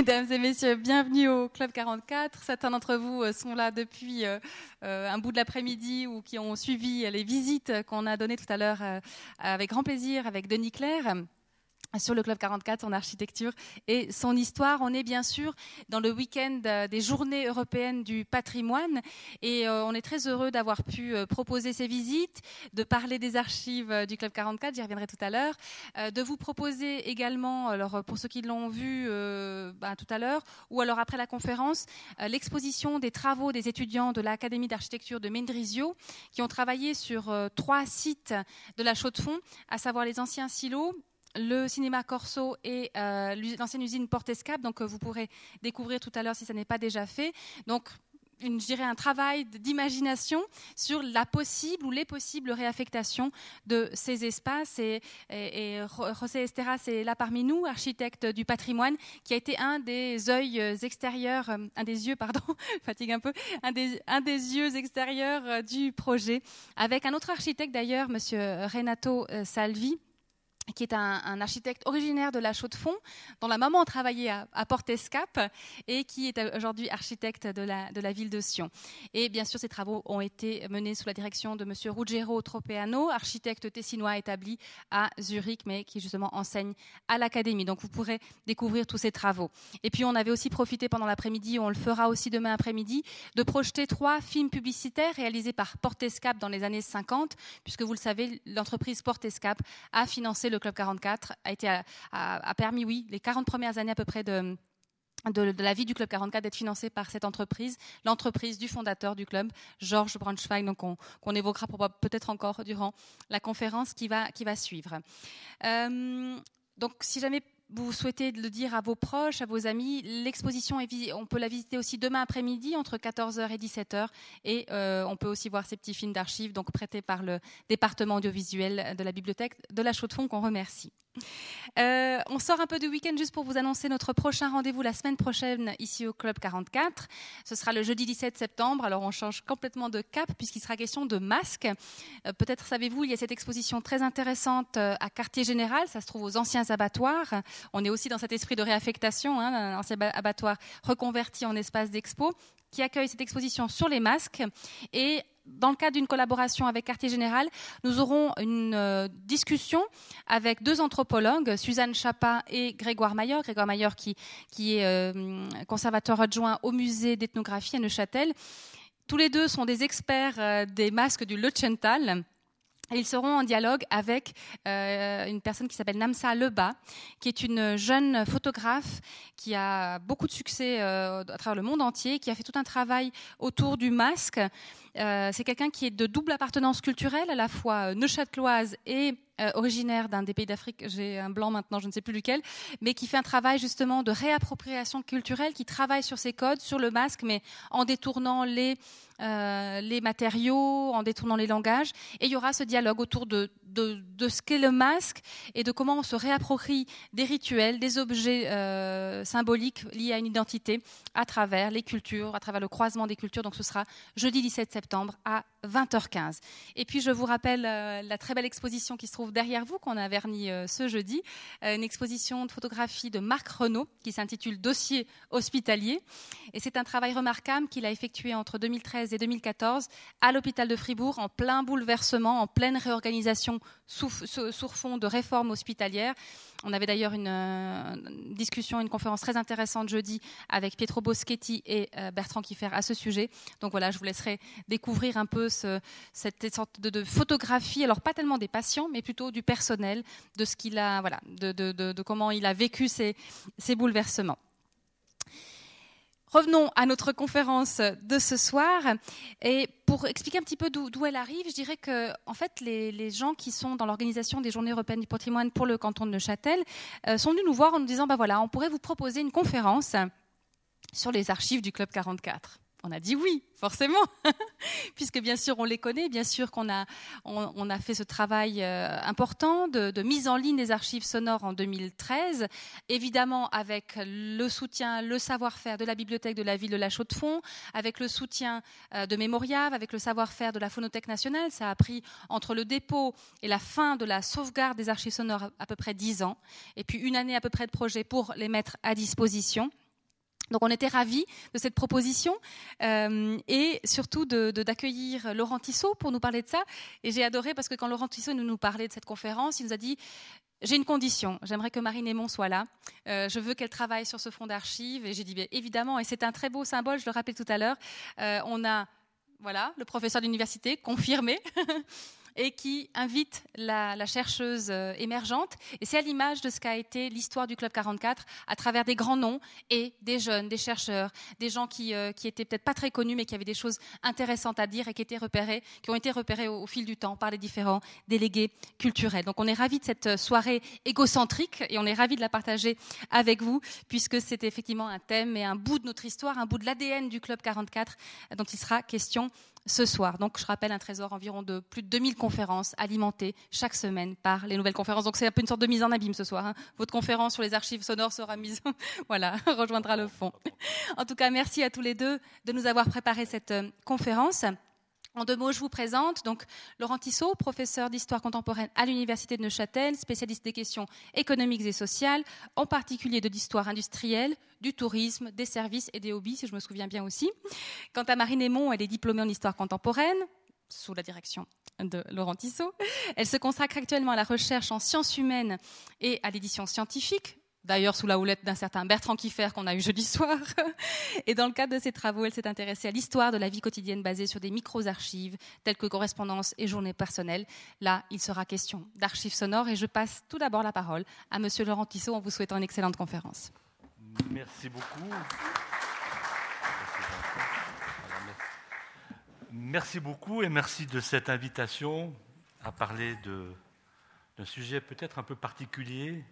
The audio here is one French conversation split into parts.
Mesdames et messieurs, bienvenue au Club 44. Certains d'entre vous euh, sont là depuis euh, euh, un bout de l'après-midi ou qui ont suivi les visites qu'on a données tout à l'heure avec grand plaisir avec Denis Claire sur le Club 44, son architecture et son histoire. On est bien sûr dans le week-end euh, des journées européennes du patrimoine et euh, on est très heureux d'avoir pu euh, proposer ces visites, de parler des archives du Club 44, j'y reviendrai tout à l'heure, de vous proposer également, alors pour ceux qui l'ont vu ben, tout à l'heure, ou alors après la conférence, l'exposition des travaux des étudiants de l'Académie d'architecture de Mendrisio qui ont travaillé sur trois sites de la Chaux-de-Fonds, à savoir les anciens silos, le cinéma Corso et euh, l'ancienne usine Portescap, donc euh, vous pourrez découvrir tout à l'heure si ça n'est pas déjà fait. Donc je dirais un travail d'imagination sur la possible ou les possibles réaffectations de ces espaces. Et, José Esteras est là parmi nous, architecte du patrimoine, qui a été un des yeux extérieurs, euh, un des yeux, pardon, fatigue un peu, un des, un des yeux extérieurs du projet, avec un autre architecte d'ailleurs, Monsieur Renato Salvi qui est un, architecte originaire de la Chaux-de-Fonds, dont la maman travaillait à, à Portescap et qui est aujourd'hui architecte de la, de la, ville de Sion. Et bien sûr, ces travaux ont été menés sous la direction de M. Ruggero Tropeano, architecte tessinois établi à Zurich, mais qui justement enseigne à l'Académie. Donc vous pourrez découvrir tous ces travaux. Et puis on avait aussi profité pendant l'après-midi, on le fera aussi demain après-midi, de projeter trois films publicitaires réalisés par Portescap dans les années 50, puisque vous le savez, l'entreprise Portescap a financé le Club 44 a, été, a, permis, oui, les 40 premières années à peu près de, de, la vie du Club 44 d'être financée par cette entreprise, l'entreprise du fondateur du club, Georges Braunschweig, donc qu'on évoquera peut-être encore durant la conférence qui va, qui va suivre. Euh, donc, si jamais vous souhaitez le dire à vos proches, à vos amis, l'exposition, on peut la visiter aussi demain après-midi entre 14h et 17h. Et euh, on peut aussi voir ces petits films d'archives donc prêtés par le département audiovisuel de la bibliothèque de la Chaux-de-Fonds qu'on remercie. Euh, on sort un peu du week-end juste pour vous annoncer notre prochain rendez-vous la semaine prochaine ici au Club 44. Ce sera le jeudi 17 septembre. Alors on change complètement de cap puisqu'il sera question de masques. Euh, peut-être savez-vous, il y a cette exposition très intéressante euh, à Quartier Général. Ça se trouve aux anciens abattoirs. On est aussi dans cet esprit de réaffectation, hein, un ancien abattoir reconverti en espace d'expo qui accueille cette exposition sur les masques. Et dans le cadre d'une collaboration avec Quartier Général, nous aurons une euh, discussion avec deux anthropologues, Suzanne Chapa et Grégoire Maillard. Grégoire Maillard qui, est euh, conservateur adjoint au musée d'ethnographie à Neuchâtel. Tous les deux sont des experts euh, des masques du Lechental. Ils seront en dialogue avec euh, une personne qui s'appelle Namsa Leba, qui est une jeune photographe qui a beaucoup de succès euh, à travers le monde entier, qui a fait tout un travail autour du masque. Euh, c'est quelqu'un qui est de double appartenance culturelle, à la fois neuchâteloise et euh, originaire d'un des pays d'Afrique, j'ai un blanc maintenant, je ne sais plus lequel, mais qui fait un travail justement de réappropriation culturelle, qui travaille sur ses codes, sur le masque, mais en détournant les, euh, les matériaux, en détournant les langages. Et il y aura ce dialogue autour de, de, ce qu'est le masque et de comment on se réapproprie des rituels, des objets euh, symboliques liés à une identité à travers les cultures, à travers le croisement des cultures. Donc ce sera jeudi 17 septembre à 20h15. Et puis je vous rappelle la très belle exposition qui se trouve derrière vous, qu'on a verni euh, ce jeudi, euh, une exposition de photographie de Marc Renault qui s'intitule Dossier hospitalier. Et c'est un travail remarquable qu'il a effectué entre 2013 et 2014 à l'hôpital de Fribourg en plein bouleversement, en pleine réorganisation sous, fond de réforme hospitalière. On avait d'ailleurs une, discussion, une conférence très intéressante jeudi avec Pietro Boschetti et Bertrand Kiffer à ce sujet. Donc voilà, je vous laisserai découvrir un peu cette sorte de, photographie, alors pas tellement des patients, mais plutôt du personnel, de ce qu'il a, voilà, de, comment il a vécu ces, bouleversements. Revenons à notre conférence de ce soir. Et pour expliquer un petit peu d'où elle arrive, je dirais que, en fait, les, gens qui sont dans l'organisation des Journées européennes du patrimoine pour le canton de Neuchâtel euh, sont venus nous voir en nous disant, bah voilà, on pourrait vous proposer une conférence sur les archives du Club 44 on a dit oui, forcément, puisque bien sûr on les connaît, bien sûr qu'on a, on, a fait ce travail euh, important de, mise en ligne des archives sonores en 2013, évidemment avec le soutien, le savoir-faire de la bibliothèque de la ville de La Chaux-de-Fonds, avec le soutien euh, de Mémorial, avec le savoir-faire de la Phonothèque nationale. Ça a pris entre le dépôt et la fin de la sauvegarde des archives sonores à peu près dix ans, et puis une année à peu près de projet pour les mettre à disposition. Donc on était ravis de cette proposition euh, et surtout d'accueillir de, Laurent Tissot pour nous parler de ça. Et j'ai adoré parce que quand Laurent Tissot nous, nous parlait de cette conférence, il nous a dit j'ai une condition, j'aimerais que Marine Aymon soit là. Euh, je veux qu'elle travaille sur ce fonds d'archives. Et j'ai dit, évidemment, et c'est un très beau symbole, je le rappelais tout à l'heure. Euh, on a, voilà, le professeur d'université confirmé. et qui invite la, chercheuse euh, émergente. Et c'est à l'image de ce qu'a été l'histoire du Club 44 à travers des grands noms et des jeunes, des chercheurs, des gens qui, euh, qui étaient peut-être pas très connus mais qui avaient des choses intéressantes à dire et qui étaient repérés, qui ont été repérés au, fil du temps par les différents délégués culturels. Donc on est ravis de cette euh, soirée égocentrique et on est ravis de la partager avec vous puisque c'est effectivement un thème et un bout de notre histoire, un bout de l'ADN du Club 44 dont il sera question ce soir. Donc, je rappelle un trésor environ de plus de 2000 conférences alimentées chaque semaine par les nouvelles conférences. Donc, c'est un peu une sorte de mise en abîme ce soir. Hein. Votre conférence sur les archives sonores sera mise, voilà, rejoindra le fond. En tout cas, merci à tous les deux de nous avoir préparé cette euh, conférence. En deux mots, je vous présente donc Laurent Tissot, professeur d'histoire contemporaine à l'Université de Neuchâtel, spécialiste des questions économiques et sociales, en particulier de l'histoire industrielle, du tourisme, des services et des hobbies, si je me souviens bien aussi. Quant à Marine Aymon, elle est diplômée en histoire contemporaine, sous la direction de Laurent Tissot. Elle se consacre actuellement à la recherche en sciences humaines et à l'édition scientifique, d'ailleurs sous la houlette d'un certain Bertrand Kiffer qu'on a eu jeudi soir. Et dans le cadre de ses travaux, elle s'est intéressée à l'histoire de la vie quotidienne basée sur des micros-archives telles que correspondance et journées personnelles. Là, il sera question d'archives sonores et je passe tout d'abord la parole à Monsieur Laurent Tissot en vous souhaitant une excellente conférence. Merci beaucoup. Merci beaucoup et merci de cette invitation à parler d'un sujet peut-être un peu particulier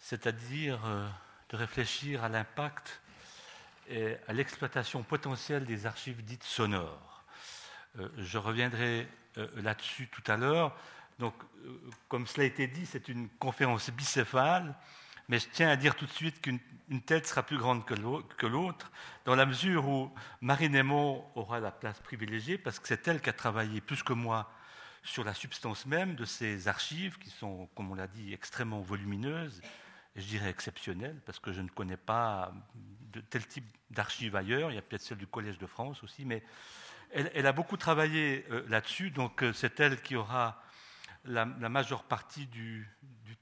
c'est-à-dire euh, de réfléchir à l'impact et à l'exploitation potentielle des archives dites sonores. Euh, je reviendrai euh, là-dessus tout à l'heure. Donc, comme cela a été dit, c'est une conférence bicéphale, mais je tiens à dire tout de suite qu'une tête sera plus grande que l'autre, dans la mesure où Marine Aymon aura la place privilégiée, parce que c'est elle qui a travaillé plus que moi sur la substance même de ces archives, qui sont, comme on l'a dit, extrêmement volumineuses je dirais exceptionnelle, parce que je ne connais pas de tel type d'archives ailleurs. Il y a peut-être celle du Collège de France aussi, mais elle, a beaucoup travaillé euh, là-dessus, donc euh, c'est elle qui aura la, majeure partie du,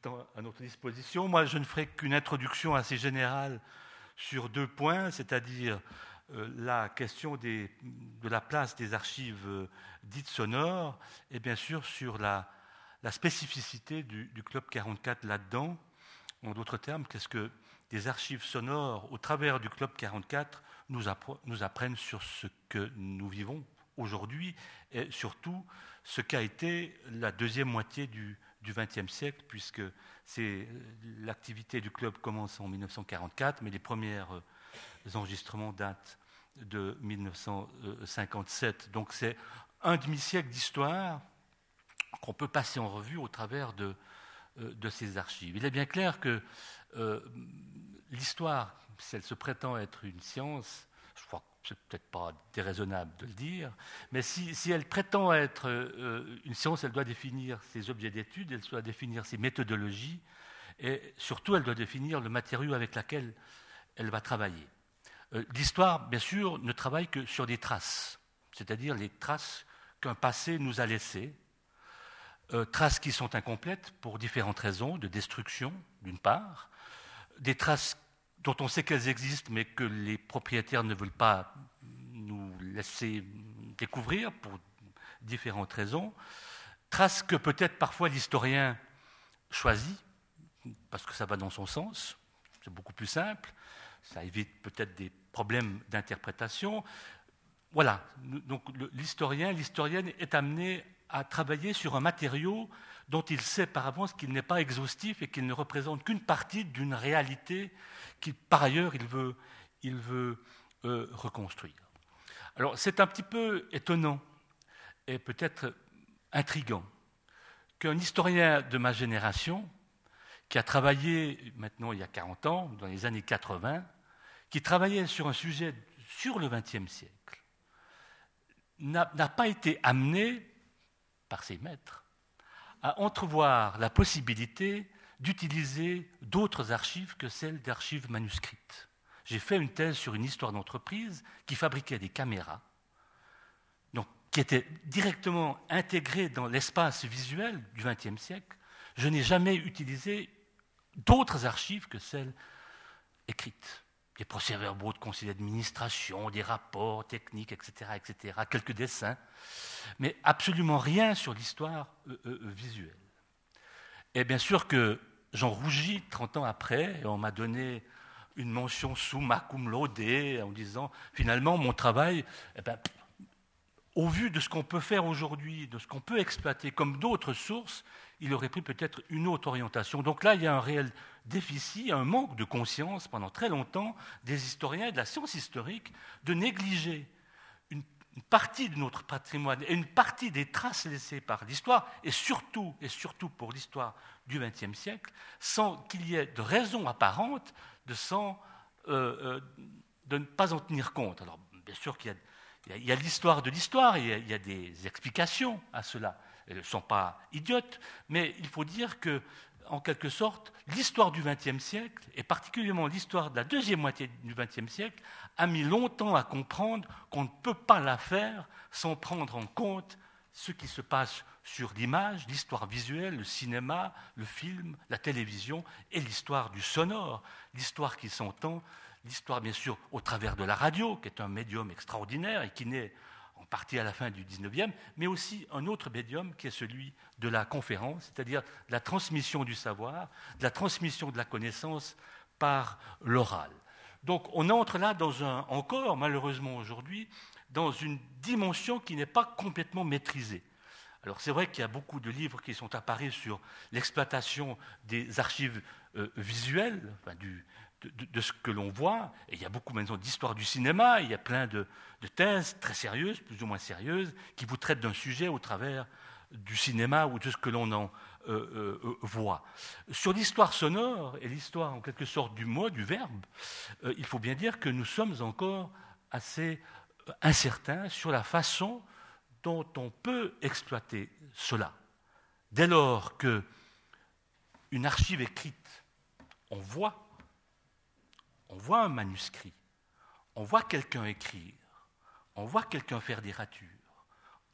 temps à notre disposition. Moi, je ne ferai qu'une introduction assez générale sur deux points, c'est-à-dire euh, la question de la place des archives dites sonores et bien sûr sur la, spécificité du, du Club 44 là-dedans en d'autres termes, qu'est-ce que des archives sonores, au travers du Club 44, nous, apprennent sur ce que nous vivons aujourd'hui et surtout ce qu'a été la deuxième moitié du XXe siècle, puisque l'activité du club commence en 1944, mais les premiers euh, enregistrements datent de 1957. Donc c'est un demi-siècle d'histoire qu'on peut passer en revue au travers de, de ces archives. Il est bien clair que euh, l'histoire, si elle se prétend être une science, je crois que c'est peut-être pas déraisonnable de le dire, mais si, elle prétend être euh, une science, elle doit définir ses objets d'étude, elle doit définir ses méthodologies, et surtout elle doit définir le matériau avec lequel elle va travailler. L'histoire, bien sûr, ne travaille que sur des traces, c'est-à-dire les traces qu'un passé nous a laissées, euh, traces qui sont incomplètes pour différentes raisons, de destruction d'une part, des traces dont on sait qu'elles existent mais que les propriétaires ne veulent pas nous laisser découvrir pour différentes raisons, traces que peut-être parfois l'historien choisit, parce que ça va dans son sens, c'est beaucoup plus simple, ça évite peut-être des problèmes d'interprétation. Voilà, donc l'historien, l'historienne est amené à travailler sur un matériau dont il sait par avance qu'il n'est pas exhaustif et qu'il ne représente qu'une partie d'une réalité qu'il, par ailleurs, il veut, il veut euh, reconstruire. Alors, c'est un petit peu étonnant et peut-être intrigant qu'un historien de ma génération, qui a travaillé maintenant il y a 40 ans, dans les années 80, qui travaillait sur un sujet sur le XXe siècle, n'a pas été amené par ses maîtres, à entrevoir la possibilité d'utiliser d'autres archives que celles d'archives manuscrites. j'ai fait une thèse sur une histoire d'entreprise qui fabriquait des caméras, donc, qui étaient directement intégrées dans l'espace visuel du XXe siècle. Je n'ai jamais utilisé d'autres archives que celles écrites. Des procès-verbaux de conseil d'administration, des rapports techniques, etc., etc., quelques dessins, mais absolument rien sur l'histoire euh, euh, visuelle. Et bien sûr que j'en rougis 30 ans après, on m'a donné une mention sous cum laude en disant finalement mon travail, eh ben, au vu de ce qu'on peut faire aujourd'hui, de ce qu'on peut exploiter comme d'autres sources, il aurait pris peut-être une autre orientation. Donc là, il y a un réel déficit, un manque de conscience pendant très longtemps des historiens et de la science historique de négliger une, partie de notre patrimoine et une partie des traces laissées par l'histoire, et surtout, et surtout pour l'histoire du XXe siècle, sans qu'il y ait de raison apparente de, euh, euh, ne pas en tenir compte. Alors, bien sûr qu'il y a, l'histoire de l'histoire, il, il y a des explications à cela elles ne sont pas idiotes, mais il faut dire que, en quelque sorte, l'histoire du XXe siècle, et particulièrement l'histoire de la deuxième moitié du XXe siècle, a mis longtemps à comprendre qu'on ne peut pas la faire sans prendre en compte ce qui se passe sur l'image, l'histoire visuelle, le cinéma, le film, la télévision et l'histoire du sonore, l'histoire qui s'entend, l'histoire bien sûr au travers de la radio, qui est un médium extraordinaire et qui n'est partie à la fin du 19e, mais aussi un autre médium qui est celui de la conférence, c'est-à-dire la transmission du savoir, de la transmission de la connaissance par l'oral. Donc on entre là dans un, encore, malheureusement aujourd'hui, dans une dimension qui n'est pas complètement maîtrisée. Alors c'est vrai qu'il y a beaucoup de livres qui sont apparus sur l'exploitation des archives euh, visuelles, du, de, ce que l'on voit. Et il y a beaucoup maintenant d'histoire du cinéma, il y a plein de, thèses très sérieuses, plus ou moins sérieuses, qui vous traitent d'un sujet au travers du cinéma ou de ce que l'on en euh, euh, voit. Sur l'histoire sonore et l'histoire en quelque sorte du mot, du verbe, euh, il faut bien dire que nous sommes encore assez incertains sur la façon dont on peut exploiter cela. Dès lors que une archive écrite, on voit on voit un manuscrit, on voit quelqu'un écrire, on voit quelqu'un faire des ratures,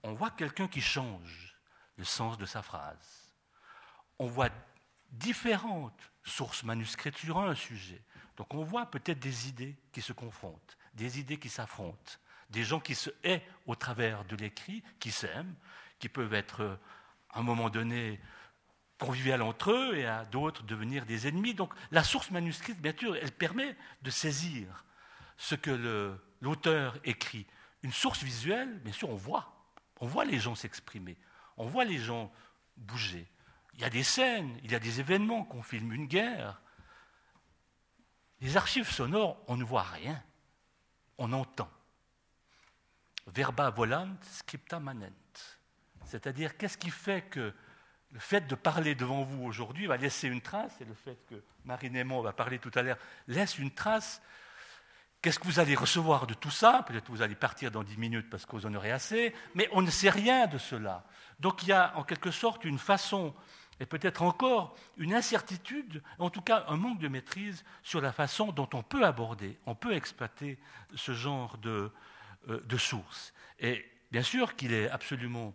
on voit quelqu'un qui change le sens de sa phrase, on voit différentes sources manuscrites sur un sujet. Donc on voit peut-être des idées qui se confrontent, des idées qui s'affrontent, des gens qui se haient au travers de l'écrit, qui s'aiment, qui peuvent être à un moment donné convivial entre eux et à d'autres devenir des ennemis. Donc la source manuscrite, bien sûr, elle permet de saisir ce que l'auteur écrit. Une source visuelle, bien sûr, on voit. On voit les gens s'exprimer. On voit les gens bouger. Il y a des scènes, il y a des événements qu'on filme, une guerre. Les archives sonores, on ne voit rien. On entend. Verba volant, scripta manent. C'est-à-dire, qu'est-ce qui fait que le fait de parler devant vous aujourd'hui va laisser une trace, et le fait que Marie Némon va parler tout à l'heure laisse une trace. Qu'est-ce que vous allez recevoir de tout ça? Peut-être que vous allez partir dans dix minutes parce que vous en aurez assez, mais on ne sait rien de cela. Donc il y a en quelque sorte une façon, et peut-être encore une incertitude, en tout cas un manque de maîtrise sur la façon dont on peut aborder, on peut exploiter ce genre de, euh, de sources. Et bien sûr qu'il est absolument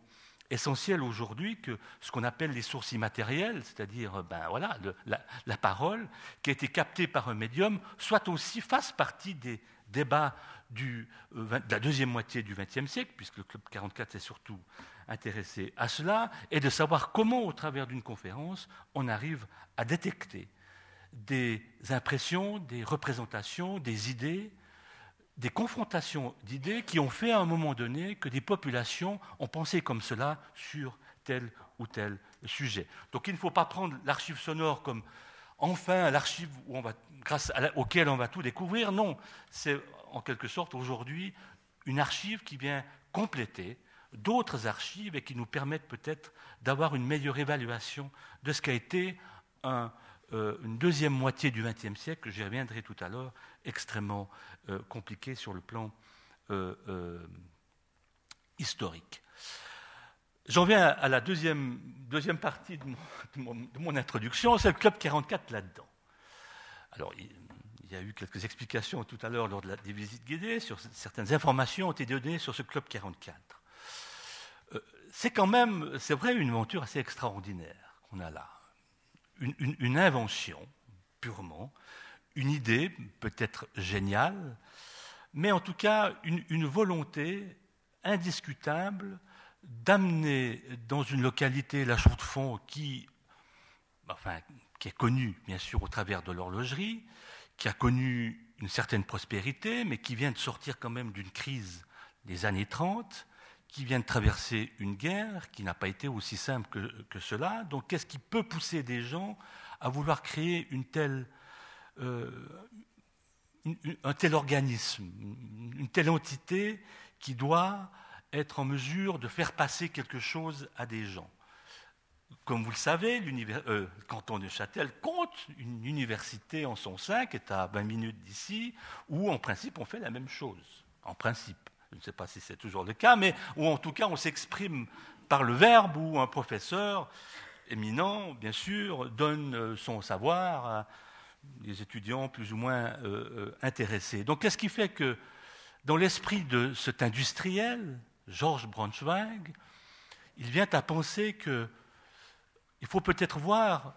essentiel aujourd'hui que ce qu'on appelle les sources immatérielles, c'est-à-dire ben voilà, la, parole qui a été captée par un médium, soit aussi fasse partie des débats euh, de la deuxième moitié du XXe siècle, puisque le Club 44 s'est surtout intéressé à cela, et de savoir comment, au travers d'une conférence, on arrive à détecter des impressions, des représentations, des idées, des confrontations d'idées qui ont fait à un moment donné que des populations ont pensé comme cela sur tel ou tel sujet. Donc il ne faut pas prendre l'archive sonore comme enfin l'archive grâce auquel on va tout découvrir. Non, c'est en quelque sorte aujourd'hui une archive qui vient compléter d'autres archives et qui nous permettent peut-être d'avoir une meilleure évaluation de ce qu'a été un, euh, une deuxième moitié du XXe siècle, j'y reviendrai tout à l'heure, extrêmement euh, compliqué sur le plan euh, historique. J'en viens à la deuxième, deuxième partie de mon, introduction, c'est le Club 44 là-dedans. Alors, il, y a eu quelques explications tout à l'heure lors de la, des visites guidées, sur certaines informations ont été données sur ce Club 44. Euh, c'est quand même, c'est vrai, une aventure assez extraordinaire qu'on a là. Une, invention, purement, une idée peut-être géniale, mais en tout cas une, volonté indiscutable d'amener dans une localité la Chaux-de-Fonds qui, enfin, qui est connue bien sûr au travers de l'horlogerie, qui a connu une certaine prospérité, mais qui vient de sortir quand même d'une crise des années 30, qui vient de traverser une guerre qui n'a pas été aussi simple que, cela. Donc qu'est-ce qui peut pousser des gens à vouloir créer euh, un tel organisme, une telle entité qui doit être en mesure de faire passer quelque chose à des gens? Comme vous le savez, le euh, canton de Châtel compte une université en son sein qui est à 20 minutes d'ici, où en principe on fait la même chose. En principe, je ne sais pas si c'est toujours le cas, mais où en tout cas on s'exprime par le verbe, où un professeur éminent, bien sûr, donne euh, son savoir à des étudiants plus ou moins euh, intéressés. Donc qu'est-ce qui fait que dans l'esprit de cet industriel, Georges Braunschweig, il vient à penser que il faut peut-être voir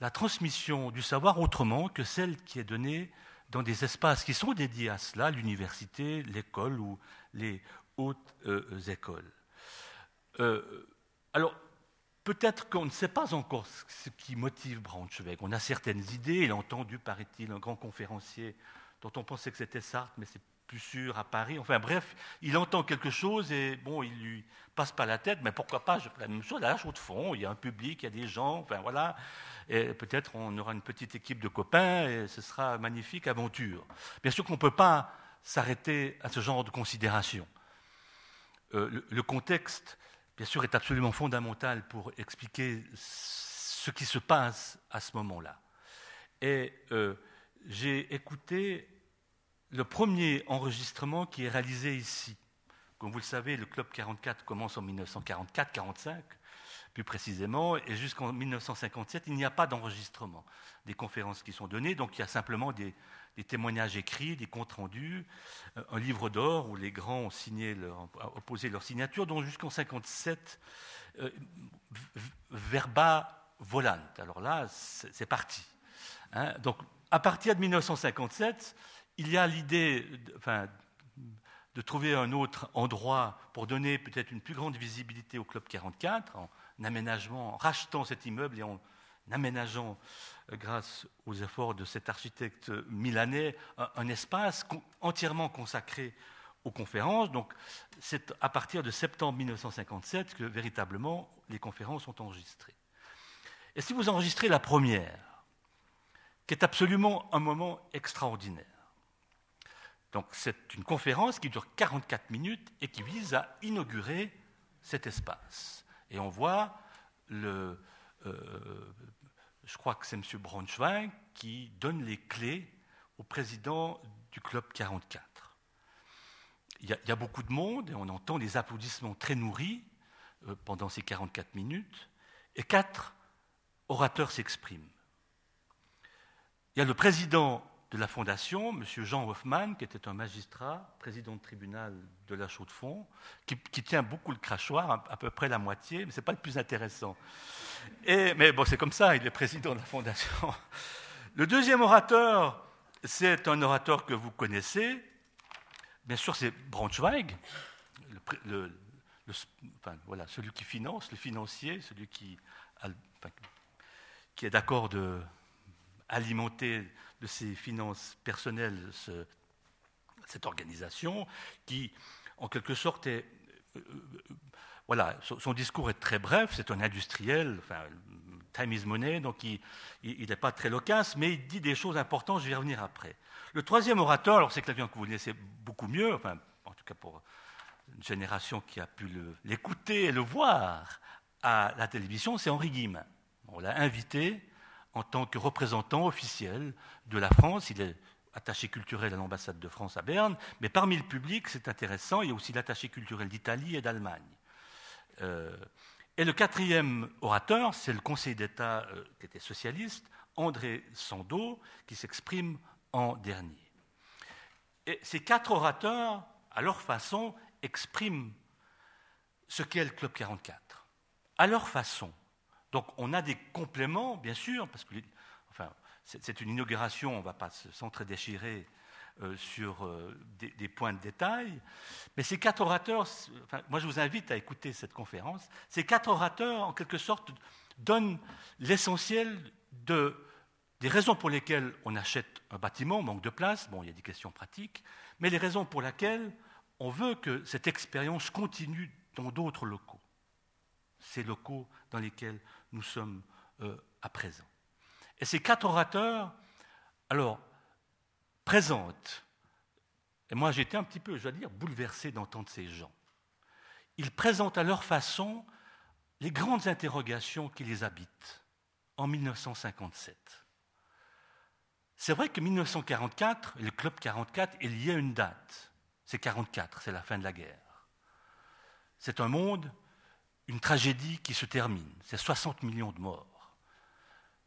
la transmission du savoir autrement que celle qui est donnée dans des espaces qui sont dédiés à cela, l'université, l'école ou les hautes euh, écoles. Euh, alors, peut-être qu'on ne sait pas encore ce qui motive Braunschweig. On a certaines idées, il a entendu, paraît-il, un grand conférencier dont on pensait que c'était Sartre, mais c'est plus sûr à Paris. Enfin bref, il entend quelque chose et bon, il lui passe pas la tête, mais pourquoi pas, je fais la même chose à la de fond, il y a un public, il y a des gens, enfin voilà, et peut-être on aura une petite équipe de copains et ce sera une magnifique aventure. Bien sûr qu'on ne peut pas s'arrêter à ce genre de considération. Euh, le, contexte, bien sûr, est absolument fondamental pour expliquer ce qui se passe à ce moment-là. Et euh, j'ai écouté le premier enregistrement qui est réalisé ici. Comme vous le savez, le Club 44 commence en 1944-45, plus précisément, et jusqu'en 1957, il n'y a pas d'enregistrement des conférences qui sont données, donc il y a simplement des, témoignages écrits, des comptes rendus, euh, un livre d'or où les grands ont signé leur, leur signature, donc jusqu'en 57, euh, verba volant. Alors là, c'est parti. Hein. donc à partir de 1957, il y a l'idée de trouver un autre endroit pour donner peut-être une plus grande visibilité au Club 44, en aménagement, en rachetant cet immeuble et en aménageant, euh, grâce aux efforts de cet architecte milanais, un, espace entièrement consacré aux conférences. Donc c'est à partir de septembre 1957 que véritablement les conférences sont enregistrées. Et si vous enregistrez la première, qui est absolument un moment extraordinaire, donc c'est une conférence qui dure 44 minutes et qui vise à inaugurer cet espace. Et on voit le, je crois que c'est M. Braunschweig qui donne les clés au président du Club 44. Il y, a, il y a beaucoup de monde et on entend des applaudissements très nourris euh, pendant ces 44 minutes, et quatre orateurs s'expriment. Il y a le président de la Fondation, M. Jean Hoffman, qui était un magistrat, président de tribunal de la Chaux-de-Fonds, qui, tient beaucoup le crachoir, à, peu près la moitié, mais ce n'est pas le plus intéressant. Mais bon, c'est comme ça, il est président de la Fondation. Le deuxième orateur, c'est un orateur que vous connaissez, bien sûr, c'est Braunschweig, celui qui finance, le financier, celui qui, qui est d'accord de alimenter de ses finances personnelles cette organisation, qui, en quelque sorte, est. Euh, euh, voilà, son, discours est très bref, c'est un industriel, enfin, time is money, donc il n'est pas très loquace, mais il dit des choses importantes, je vais y revenir après. Le troisième orateur, alors c'est quelqu'un que vous connaissez beaucoup mieux, enfin, en tout cas pour une génération qui a pu l'écouter et le voir à la télévision, c'est Henri Guillemin. On l'a invité en tant que représentant officiel de la France. Il est attaché culturel à l'ambassade de France à Berne, mais parmi le public, c'est intéressant, il y a aussi l'attaché culturel d'Italie et d'Allemagne. Euh, et le quatrième orateur, c'est le conseiller d'État euh, qui était socialiste, André Sandeau, qui s'exprime en dernier. Et ces quatre orateurs, à leur façon, expriment ce qu'est le Club 44, à leur façon. Donc on a des compléments, bien sûr, parce que enfin, c'est une inauguration, on ne va pas s'entre-déchirer euh, sur euh, des, points de détail. Mais ces quatre orateurs, moi je vous invite à écouter cette conférence, ces quatre orateurs, en quelque sorte, donnent l'essentiel de, des raisons pour lesquelles on achète un bâtiment, manque de place, bon, il y a des questions pratiques, mais les raisons pour lesquelles on veut que cette expérience continue dans d'autres locaux, ces locaux dans lesquels nous sommes euh, à présent. Et ces quatre orateurs, alors, présentent, et moi j'étais un petit peu, je dois dire, bouleversé d'entendre ces gens. Ils présentent à leur façon les grandes interrogations qui les habitent en 1957. C'est vrai que 1944, le Club 44 est lié à une date. C'est 44, c'est la fin de la guerre. C'est un monde, une tragédie qui se termine. C'est 60 millions de morts.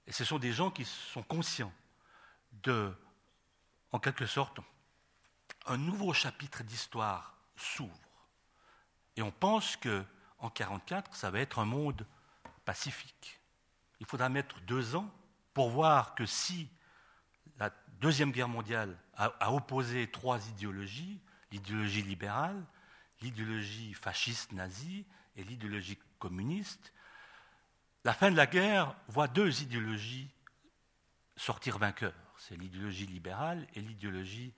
Et ce sont des gens qui sont conscients de, en quelque sorte, un nouveau chapitre d'histoire s'ouvre. Et on pense que en 44, ça va être un monde pacifique. Il faudra mettre deux ans pour voir que si la Deuxième Guerre mondiale a opposé trois idéologies, l'idéologie libérale, l'idéologie fasciste nazie et l'idéologie communiste, la fin de la guerre voit deux idéologies sortir vainqueurs. C'est l'idéologie libérale et l'idéologie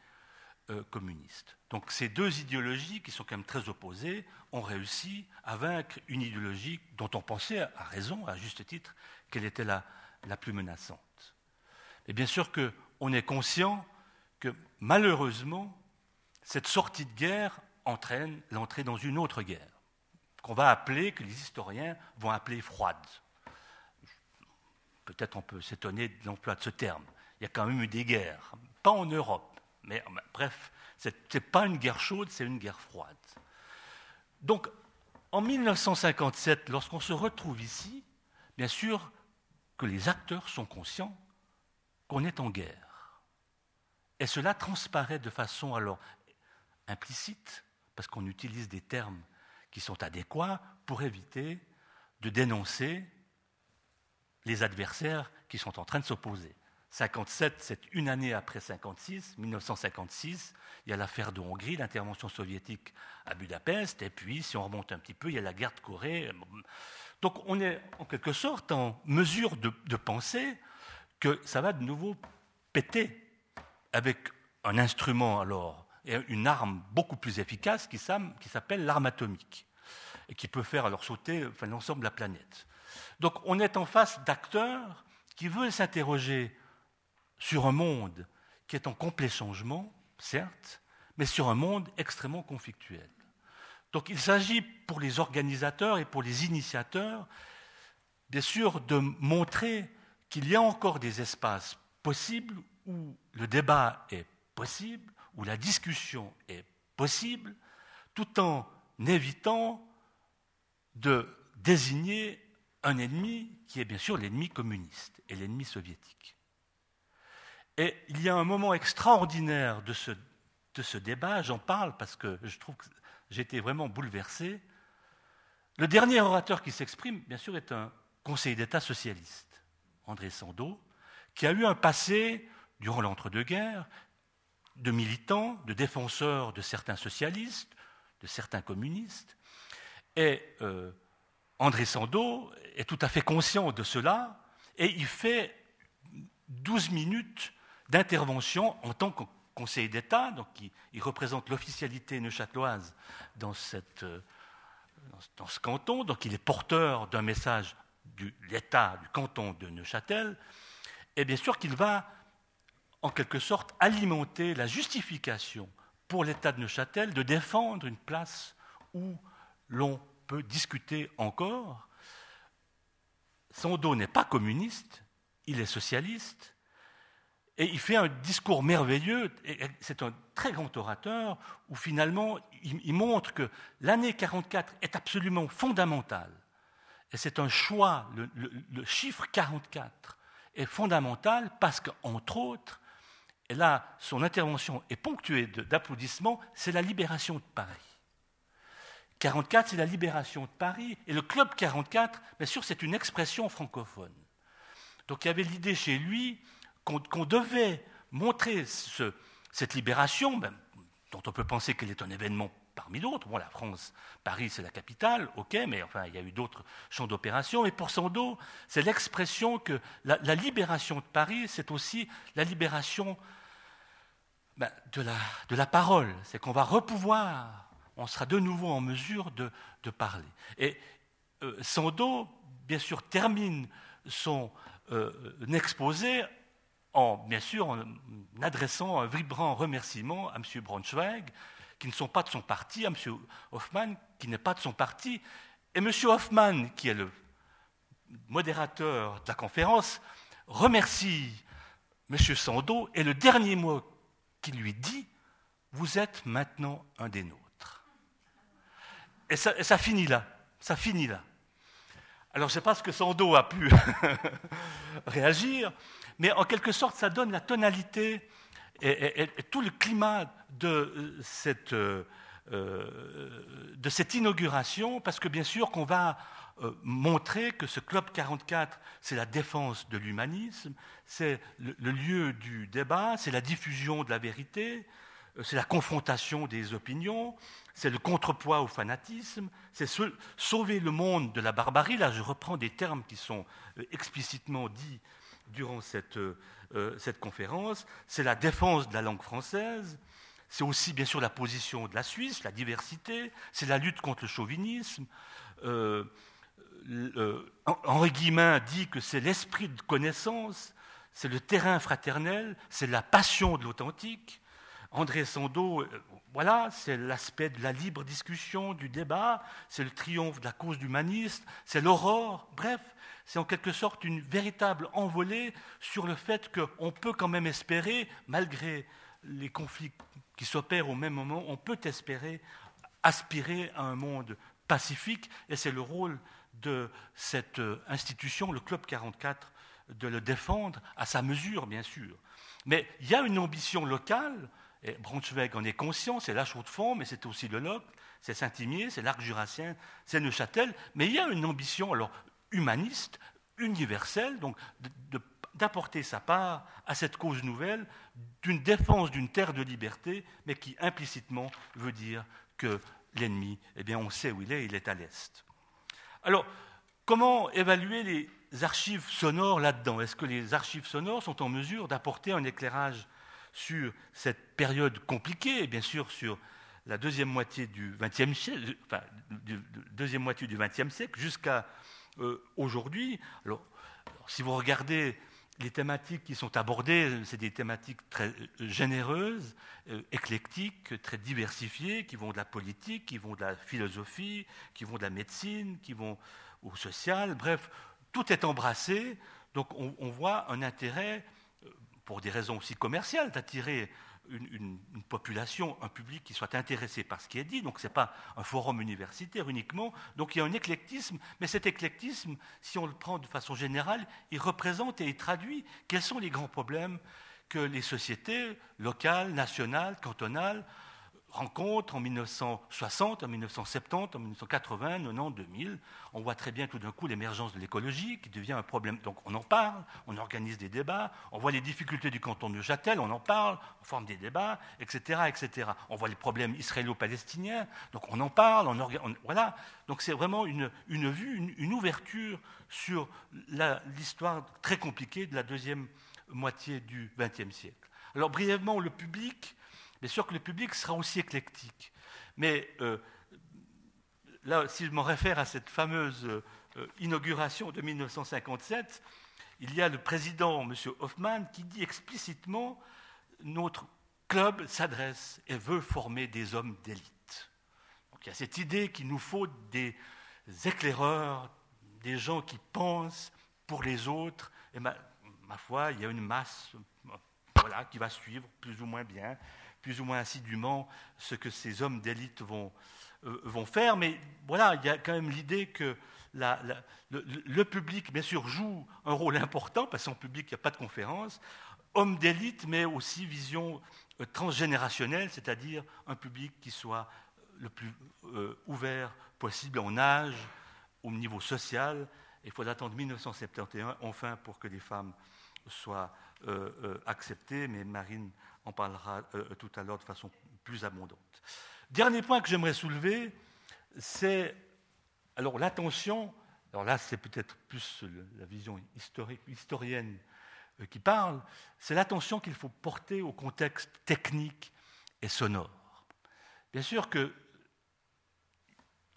euh, communiste. Donc ces deux idéologies, qui sont quand même très opposées, ont réussi à vaincre une idéologie dont on pensait, à raison, à juste titre, qu'elle était la, la plus menaçante. Et bien sûr qu'on est conscient que malheureusement, cette sortie de guerre entraîne l'entrée dans une autre guerre, qu'on va appeler, que les historiens vont appeler froide. Peut-être on peut s'étonner de l'emploi de ce terme. Il y a quand même eu des guerres, pas en Europe, mais bref, ce n'est pas une guerre chaude, c'est une guerre froide. Donc, en 1957, lorsqu'on se retrouve ici, bien sûr que les acteurs sont conscients qu'on est en guerre. Et cela transparaît de façon alors implicite, parce qu'on utilise des termes qui sont adéquats pour éviter de dénoncer les adversaires qui sont en train de s'opposer. 57, c'est une année après 56, 1956, il y a l'affaire de Hongrie, l'intervention soviétique à Budapest, et puis, si on remonte un petit peu, il y a la guerre de Corée. Donc on est en quelque sorte en mesure de, de penser que ça va de nouveau péter avec un instrument alors une arme beaucoup plus efficace qui s'appelle l'arme atomique, et qui peut faire alors sauter l'ensemble de la planète. Donc on est en face d'acteurs qui veulent s'interroger sur un monde qui est en complet changement, certes, mais sur un monde extrêmement conflictuel. Donc il s'agit pour les organisateurs et pour les initiateurs, bien sûr, de montrer qu'il y a encore des espaces possibles où le débat est possible, où la discussion est possible, tout en évitant de désigner un ennemi qui est bien sûr l'ennemi communiste et l'ennemi soviétique. Et il y a un moment extraordinaire de ce, de ce débat, j'en parle parce que je trouve que j'ai été vraiment bouleversé. Le dernier orateur qui s'exprime, bien sûr, est un conseiller d'État socialiste, André Sando, qui a eu un passé durant l'entre-deux-guerres de militants, de défenseurs de certains socialistes, de certains communistes. Et euh, André Sando est tout à fait conscient de cela et il fait 12 minutes d'intervention en tant que conseiller d'État, donc il, représente l'officialité neuchâteloise dans, euh, dans ce canton, donc il est porteur d'un message de l'État du canton de Neuchâtel, et bien sûr qu'il va en quelque sorte alimenter la justification pour l'État de Neuchâtel de défendre une place où l'on peut discuter encore. Son dos n'est pas communiste, il est socialiste, et il fait un discours merveilleux, c'est un très grand orateur, où finalement il, montre que l'année 44 est absolument fondamentale. Et c'est un choix, le chiffre 44 est fondamental parce qu'entre autres, et là son intervention est ponctuée d'applaudissements, c'est la libération de Paris. 44, c'est la libération de Paris, et le Club 44, bien sûr, c'est une expression francophone. Donc il y avait l'idée chez lui qu'on devait montrer cette libération, ben, dont on peut penser qu'elle est un événement parmi d'autres. Bon, la France, Paris, c'est la capitale, ok, mais enfin, il y a eu d'autres champs d'opération. Et pour Sando, c'est l'expression que la, libération de Paris, c'est aussi la libération ben, de, la, de, la, parole. C'est qu'on va repouvoir, on sera de nouveau en mesure de, de parler. Et euh, Sando, bien sûr, termine son euh, exposé en, bien sûr, en adressant un vibrant remerciement à M. Braunschweig, qui ne sont pas de son parti, à M. Hoffman, qui n'est pas de son parti. Et M. Hoffman, qui est le modérateur de la conférence, remercie M. Sando, et le dernier mot qu'il lui dit, vous êtes maintenant un des nôtres. Et ça, ça finit là, ça finit là. Alors je ne sais pas ce que Sando a pu réagir, mais en quelque sorte, ça donne la tonalité et, tout le climat euh, euh, euh, de cette inauguration, parce que bien sûr qu'on va montrer que ce Club 44, c'est la défense de l'humanisme, c'est le, lieu du débat, c'est la diffusion de la vérité, c'est la confrontation des opinions, c'est le contrepoids au fanatisme, c'est sauver le monde de la barbarie. Là, je reprends des termes qui sont explicitement dits durant cette, euh, cette conférence, c'est la défense de la langue française, c'est aussi bien sûr la position de la Suisse, la diversité, c'est la lutte contre le chauvinisme. Euh, Henri Guillemin dit que c'est l'esprit de connaissance, c'est le terrain fraternel, c'est la passion de l'authentique. André Sando, euh, voilà, c'est l'aspect de la libre discussion, du débat, c'est le triomphe de la cause humaniste, c'est l'aurore, bref, c'est en quelque sorte une véritable envolée sur le fait qu'on peut quand même espérer, malgré les conflits qui s'opèrent au même moment, on peut espérer aspirer à un monde pacifique, et c'est le rôle de cette institution, le Club 44, de le défendre à sa mesure, bien sûr. Mais il y a une ambition locale, et Braunschweig en est conscient, c'est la Chaux-de-Fonds, mais c'est aussi le Loc, c'est Saint-Imier, c'est l'Arc jurassien, c'est Neuchâtel, mais il y a une ambition, alors humaniste, universel, donc d'apporter sa part à cette cause nouvelle d'une défense d'une terre de liberté, mais qui implicitement veut dire que l'ennemi, eh bien, on sait où il est, il est à l'est. Alors, comment évaluer les archives sonores là-dedans? Est-ce que les archives sonores sont en mesure d'apporter un éclairage sur cette période compliquée, et bien sûr sur la deuxième moitié du XXe siècle, enfin, deuxième moitié du XXe siècle, jusqu'à euh, aujourd'hui. Alors, si vous regardez les thématiques qui sont abordées, c'est des thématiques très euh, généreuses, euh, éclectiques, très diversifiées, qui vont de la politique, qui vont de la philosophie, qui vont de la médecine, qui vont au social. Bref, tout est embrassé. Donc on voit un intérêt, pour des raisons aussi commerciales, d'attirer une, population, un public qui soit intéressé par ce qui est dit. Donc ce n'est pas un forum universitaire uniquement. Donc il y a un éclectisme, mais cet éclectisme, si on le prend de façon générale, il représente et il traduit quels sont les grands problèmes que les sociétés locales, nationales, cantonales rencontre en 1960, en 1970, en 1980, 90, 2000. On voit très bien tout d'un coup l'émergence de l'écologie qui devient un problème. Donc on en parle, on organise des débats, on voit les difficultés du canton de Châtel, on en parle, on forme des débats, etc. etc. On voit les problèmes israélo-palestiniens, donc on en parle, on, voilà. Donc c'est vraiment une, vue, une, une, ouverture sur l'histoire très compliquée de la deuxième moitié du XXe siècle. Alors brièvement, le public, Bien sûr que le public sera aussi éclectique. Mais euh, là, si je me réfère à cette fameuse euh, inauguration de 1957, il y a le président, M. Hoffman, qui dit explicitement notre club s'adresse et veut former des hommes d'élite. Donc il y a cette idée qu'il nous faut des éclaireurs, des gens qui pensent pour les autres. Et ma, ma foi, il y a une masse voilà, qui va suivre plus ou moins bien plus ou moins assidûment ce que ces hommes d'élite vont, euh, vont faire. Mais voilà, il y a quand même l'idée que le, public, bien sûr, joue un rôle important, parce qu'en public, il n'y a pas de conférence. homme d'élite, mais aussi vision euh, transgénérationnelle, c'est-à-dire un public qui soit le plus euh, ouvert possible en âge, au niveau social. Il faut attendre 1971, enfin, pour que les femmes soient acceptées, mais Marine en parlera tout à l'heure de façon plus abondante. Dernier point que j'aimerais soulever, c'est alors l'attention. Alors là, c'est peut-être plus la vision historienne euh, qui parle, c'est l'attention qu'il faut porter au contexte technique et sonore. Bien sûr qu'il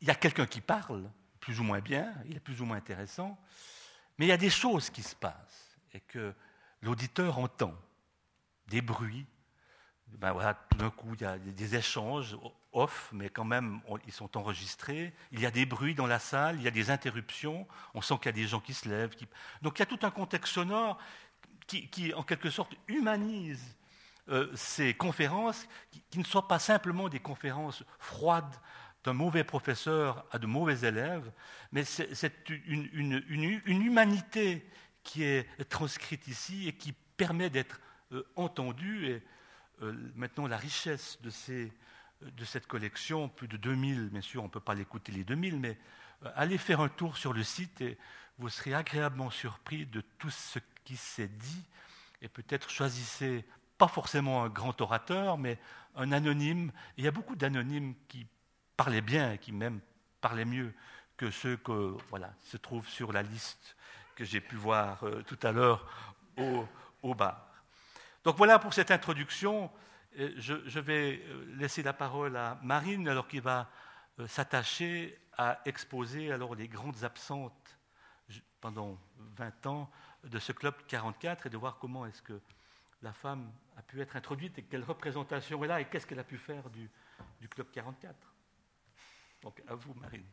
y a quelqu'un qui parle, plus ou moins bien, il est plus ou moins intéressant, mais il y a des choses qui se passent et que l'auditeur entend, des bruits. Ben voilà, tout d'un coup, il y a des échanges off, mais quand même, ils sont enregistrés. Il y a des bruits dans la salle, il y a des interruptions. On sent qu'il y a des gens qui se lèvent. Donc il y a tout un contexte sonore qui, en quelque sorte, humanise euh, ces conférences, qui, ne soient pas simplement des conférences froides d'un mauvais professeur à de mauvais élèves, mais c'est une, humanité qui est transcrite ici et qui permet d'être euh, entendue. Maintenant, la richesse de, ces, de, cette collection, plus de 2000, bien sûr, on ne peut pas l'écouter les 2000, mais allez faire un tour sur le site et vous serez agréablement surpris de tout ce qui s'est dit, et peut-être choisissez pas forcément un grand orateur, mais un anonyme. il y a beaucoup d'anonymes qui parlaient bien et qui même parlaient mieux que ceux que voilà se trouvent sur la liste que j'ai pu voir euh, tout à l'heure au, bar. Donc voilà pour cette introduction. Je, je, vais euh, laisser la parole à Marine alors qu'il va euh, s'attacher à exposer alors les grandes absentes pendant 20 ans de ce club 44 et de voir comment est-ce que la femme a pu être introduite et quelle représentation est là et qu'est-ce qu'elle a pu faire du, du club 44. Donc à vous, Marine.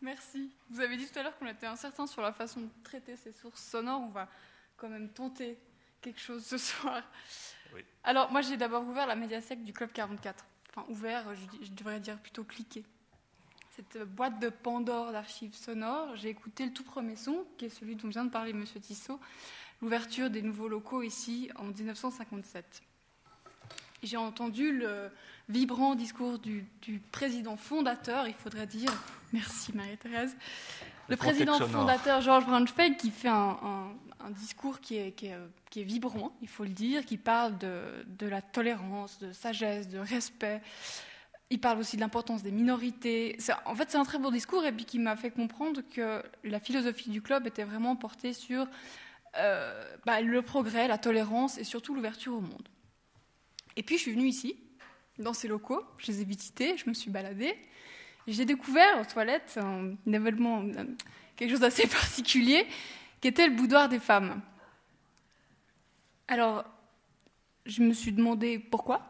Merci. Vous avez dit tout à l'heure qu'on était incertain sur la façon de traiter ces sources sonores. On va quand même tenter quelque chose ce soir. Oui. Alors, moi, j'ai d'abord ouvert la médiathèque du Club 44. Enfin, ouvert, je, je devrais dire plutôt cliqué cette boîte de Pandore d'archives sonores. J'ai écouté le tout premier son, qui est celui dont vient de parler M. Tissot, l'ouverture des nouveaux locaux ici en 1957. J'ai entendu le vibrant discours du, président fondateur, il faudrait dire, merci Marie-Thérèse, le, président fondateur Georges Braunschweig qui fait un, discours qui est, vibrant, il faut le dire, qui parle de, la tolérance, de sagesse, de respect, il parle aussi de l'importance des minorités. En fait, c'est un très beau discours et puis qui m'a fait comprendre que la philosophie du club était vraiment portée sur euh, bah, le progrès, la tolérance et surtout l'ouverture au monde. Et puis, je suis venue ici, dans ces locaux, je les ai visités, je me suis baladée, j'ai découvert aux toilettes un événement, quelque chose d'assez particulier, qui était le boudoir des femmes? Alors, je me suis demandé pourquoi.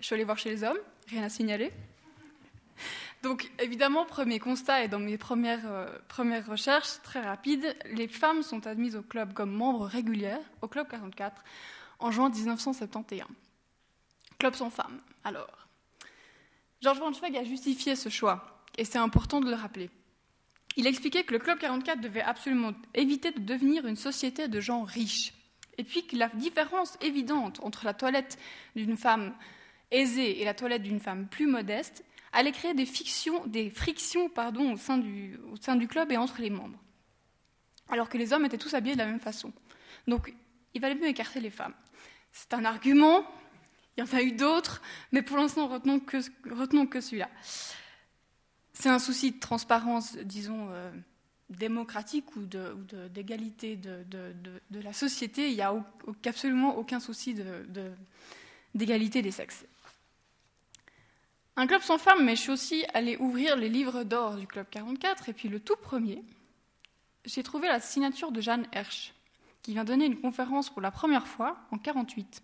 Je suis allée voir chez les hommes, rien à signaler. Donc évidemment, premier constat, et dans mes premières, euh, recherches très rapides, les femmes sont admises au club comme membres régulières, au club 44, en juin 1971. Club sans femmes, alors. Georges Braunschweig a justifié ce choix, et c'est important de le rappeler. Il expliquait que le Club 44 devait absolument éviter de devenir une société de gens riches, et puis que la différence évidente entre la toilette d'une femme aisée et la toilette d'une femme plus modeste allait créer des, fictions, des frictions au, sein du, club et entre les membres, alors que les hommes étaient tous habillés de la même façon. Donc il valait mieux écarter les femmes. C'est un argument, il y en a eu d'autres, mais pour l'instant retenons que celui-là. C'est un souci de transparence, disons, euh, démocratique ou d'égalité de, la société. Il n'y a absolument aucun souci d'égalité des sexes. Un club sans femmes, mais je suis aussi allée ouvrir les livres d'or du Club 44, et puis le tout premier, j'ai trouvé la signature de Jeanne Hersch, qui vient donner une conférence pour la première fois en 48.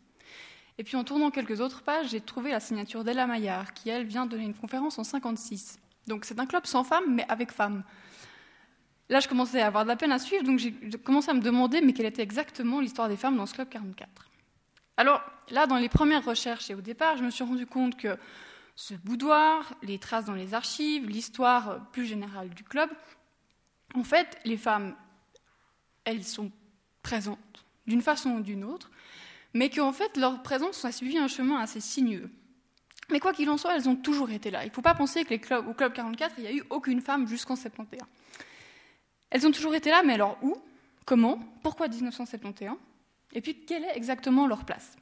Et puis en tournant quelques autres pages, j'ai trouvé la signature d'Ella Maillard, qui elle vient donner une conférence en 56. Donc c'est un club sans femmes, mais avec femmes. Là, je commençais à avoir de la peine à suivre, donc j'ai commencé à me demander mais quelle était exactement l'histoire des femmes dans ce club 44. Alors là, dans les premières recherches et au départ, je me suis rendu compte que ce boudoir, les traces dans les archives, l'histoire plus générale du club. En fait, les femmes, elles sont présentes d'une façon ou d'une autre, mais qu'en fait leur présence a suivi un chemin assez sinueux. Mais quoi qu'il en soit, elles ont toujours été là. Il ne faut pas penser que au Club 44, il n'y a eu aucune femme jusqu'en 71. Elles ont toujours été là, mais alors où? Comment? Pourquoi 1971 Et puis, quelle est exactement leur place?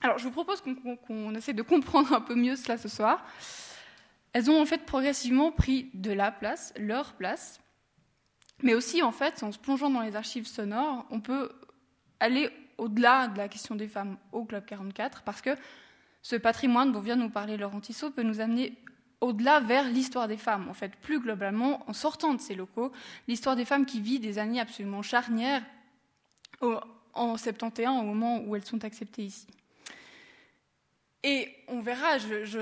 Alors, je vous propose qu'on essaie de comprendre un peu mieux cela ce soir. Elles ont en fait progressivement pris de la place, leur place, mais aussi en fait, en se plongeant dans les archives sonores, on peut aller au-delà de la question des femmes au Club 44, parce que ce patrimoine dont vient nous parler Laurent Tissot peut nous amener au-delà vers l'histoire des femmes, en fait, plus globalement, en sortant de ces locaux, l'histoire des femmes qui vivent des années absolument charnières en 71, au moment où elles sont acceptées ici. Et on verra,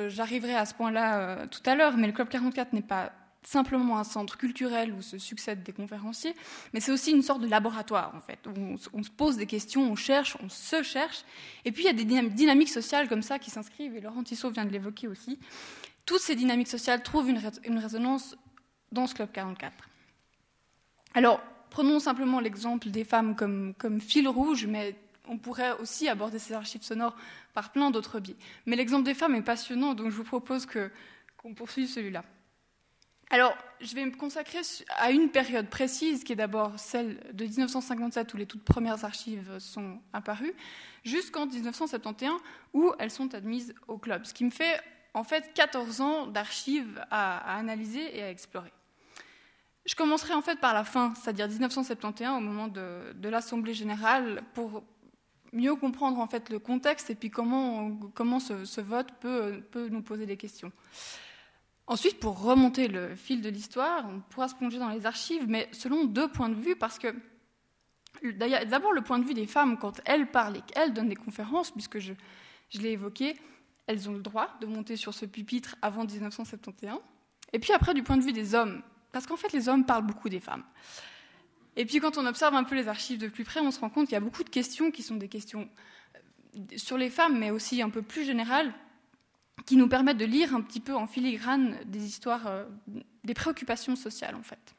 j'arriverai à ce point-là euh, tout à l'heure, mais le Club 44 n'est pas simplement un centre culturel où se succèdent des conférenciers, mais c'est aussi une sorte de laboratoire, en fait, où on, se pose des questions, on cherche, on se cherche, et puis il y a des dynamiques sociales comme ça qui s'inscrivent, et Laurent Tissot vient de l'évoquer aussi, toutes ces dynamiques sociales trouvent une, résonance dans ce Club 44. Alors, prenons simplement l'exemple des femmes comme, comme fil rouge, mais on pourrait aussi aborder ces archives sonores par plein d'autres biais. Mais l'exemple des femmes est passionnant, donc je vous propose qu'on poursuive celui-là. Alors, je vais me consacrer à une période précise, qui est d'abord celle de 1957, où les toutes premières archives sont apparues, jusqu'en 1971, où elles sont admises au club. Ce qui me fait en fait 14 ans d'archives à, analyser et à explorer. Je commencerai en fait par la fin, c'est-à-dire 1971, au moment de, l'Assemblée générale, pour mieux comprendre en fait le contexte et puis comment, comment ce, vote peut, peut, nous poser des questions. Ensuite, pour remonter le fil de l'histoire, on pourra se plonger dans les archives, mais selon deux points de vue, parce que d'abord le point de vue des femmes quand elles parlent et qu'elles donnent des conférences, puisque je, je l'ai évoqué, elles ont le droit de monter sur ce pupitre avant 1971. Et puis après, du point de vue des hommes, parce qu'en fait, les hommes parlent beaucoup des femmes. Et puis quand on observe un peu les archives de plus près, on se rend compte qu'il y a beaucoup de questions qui sont des questions euh, sur les femmes, mais aussi un peu plus générales, qui nous permettent de lire un petit peu en filigrane des histoires, euh, des préoccupations sociales en fait.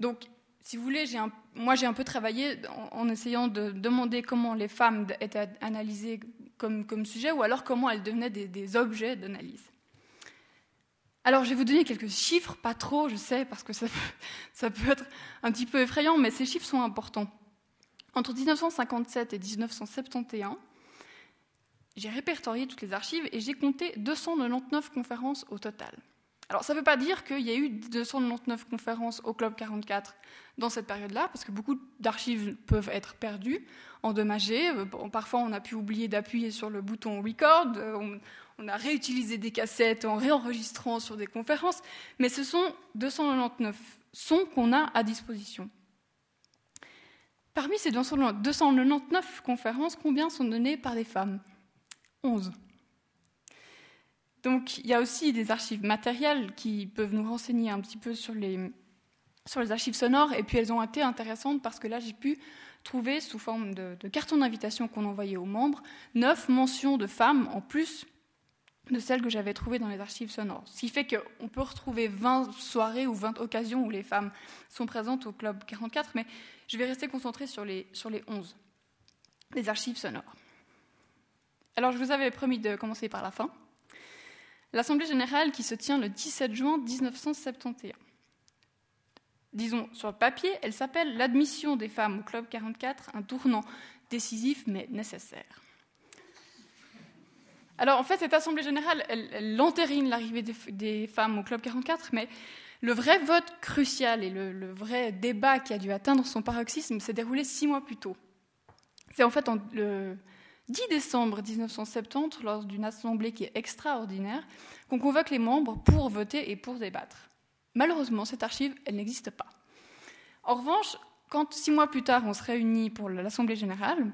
Donc, si vous voulez, moi j'ai un peu travaillé en, essayant de demander comment les femmes étaient analysées comme, sujet, ou alors comment elles devenaient des, objets d'analyse. Alors, je vais vous donner quelques chiffres, pas trop, je sais, parce que ça peut, être un petit peu effrayant, mais ces chiffres sont importants. Entre 1957 et 1971, j'ai répertorié toutes les archives et j'ai compté 299 conférences au total. Alors ça ne veut pas dire qu'il y a eu 299 conférences au Club 44 dans cette période-là, parce que beaucoup d'archives peuvent être perdues, endommagées. Euh, parfois on a pu oublier d'appuyer sur le bouton record, euh, on, a réutilisé des cassettes en réenregistrant sur des conférences, mais ce sont 299 sons qu'on a à disposition. Parmi ces 299 conférences, combien sont données par des femmes? 11. Donc il y a aussi des archives matérielles qui peuvent nous renseigner un petit peu sur les, sur les archives sonores, et puis elles ont été intéressantes parce que là j'ai pu trouver, sous forme de, carton d'invitation qu'on envoyait aux membres, neuf mentions de femmes en plus de celles que j'avais trouvées dans les archives sonores. Ce qui fait qu'on peut retrouver 20 soirées ou 20 occasions où les femmes sont présentes au Club 44, mais je vais rester concentrée sur les, sur les 11, les archives sonores. Alors je vous avais promis de commencer par la fin. L'Assemblée générale qui se tient le 17 juin 1971. Disons, sur le papier, elle s'appelle l'admission des femmes au Club 44, un tournant décisif mais nécessaire. Alors en fait, cette Assemblée générale, elle, entérine l'arrivée des, femmes au Club 44, mais le vrai vote crucial et le, vrai débat qui a dû atteindre son paroxysme s'est déroulé six mois plus tôt. C'est en fait le, 10 décembre 1970, lors d'une assemblée qui est extraordinaire, qu'on convoque les membres pour voter et pour débattre. Malheureusement, cette archive, elle n'existe pas. En revanche, quand six mois plus tard, on se réunit pour l'Assemblée générale,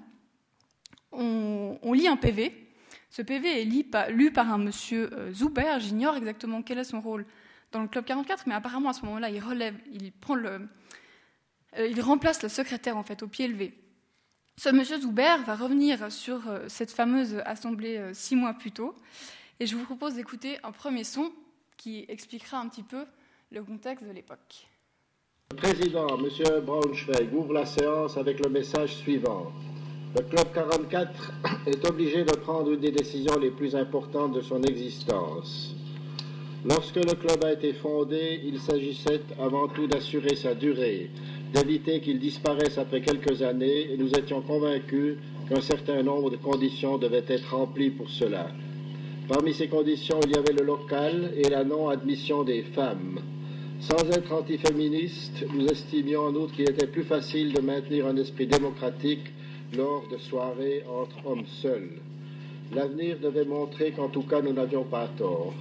on, lit un PV. Ce PV est lu par, un monsieur euh, Zuber. J'ignore exactement quel est son rôle dans le Club 44, mais apparemment à ce moment-là, euh, il remplace le secrétaire en fait au pied levé. Ce monsieur Zuber va revenir sur euh, cette fameuse assemblée euh, six mois plus tôt, et je vous propose d'écouter un premier son qui expliquera un petit peu le contexte de l'époque. Le président, M. Braunschweig, ouvre la séance avec le message suivant. Le Club 44 est obligé de prendre une des décisions les plus importantes de son existence. Lorsque le club a été fondé, il s'agissait avant tout d'assurer sa durée, d'éviter qu'il disparaisse après quelques années, et nous étions convaincus qu'un certain nombre de conditions devaient être remplies pour cela. Parmi ces conditions, il y avait le local et la non-admission des femmes. Sans être antiféministes, nous estimions en outre qu'il était plus facile de maintenir un esprit démocratique lors de soirées entre hommes seuls. L'avenir devait montrer qu'en tout cas nous n'avions pas tort.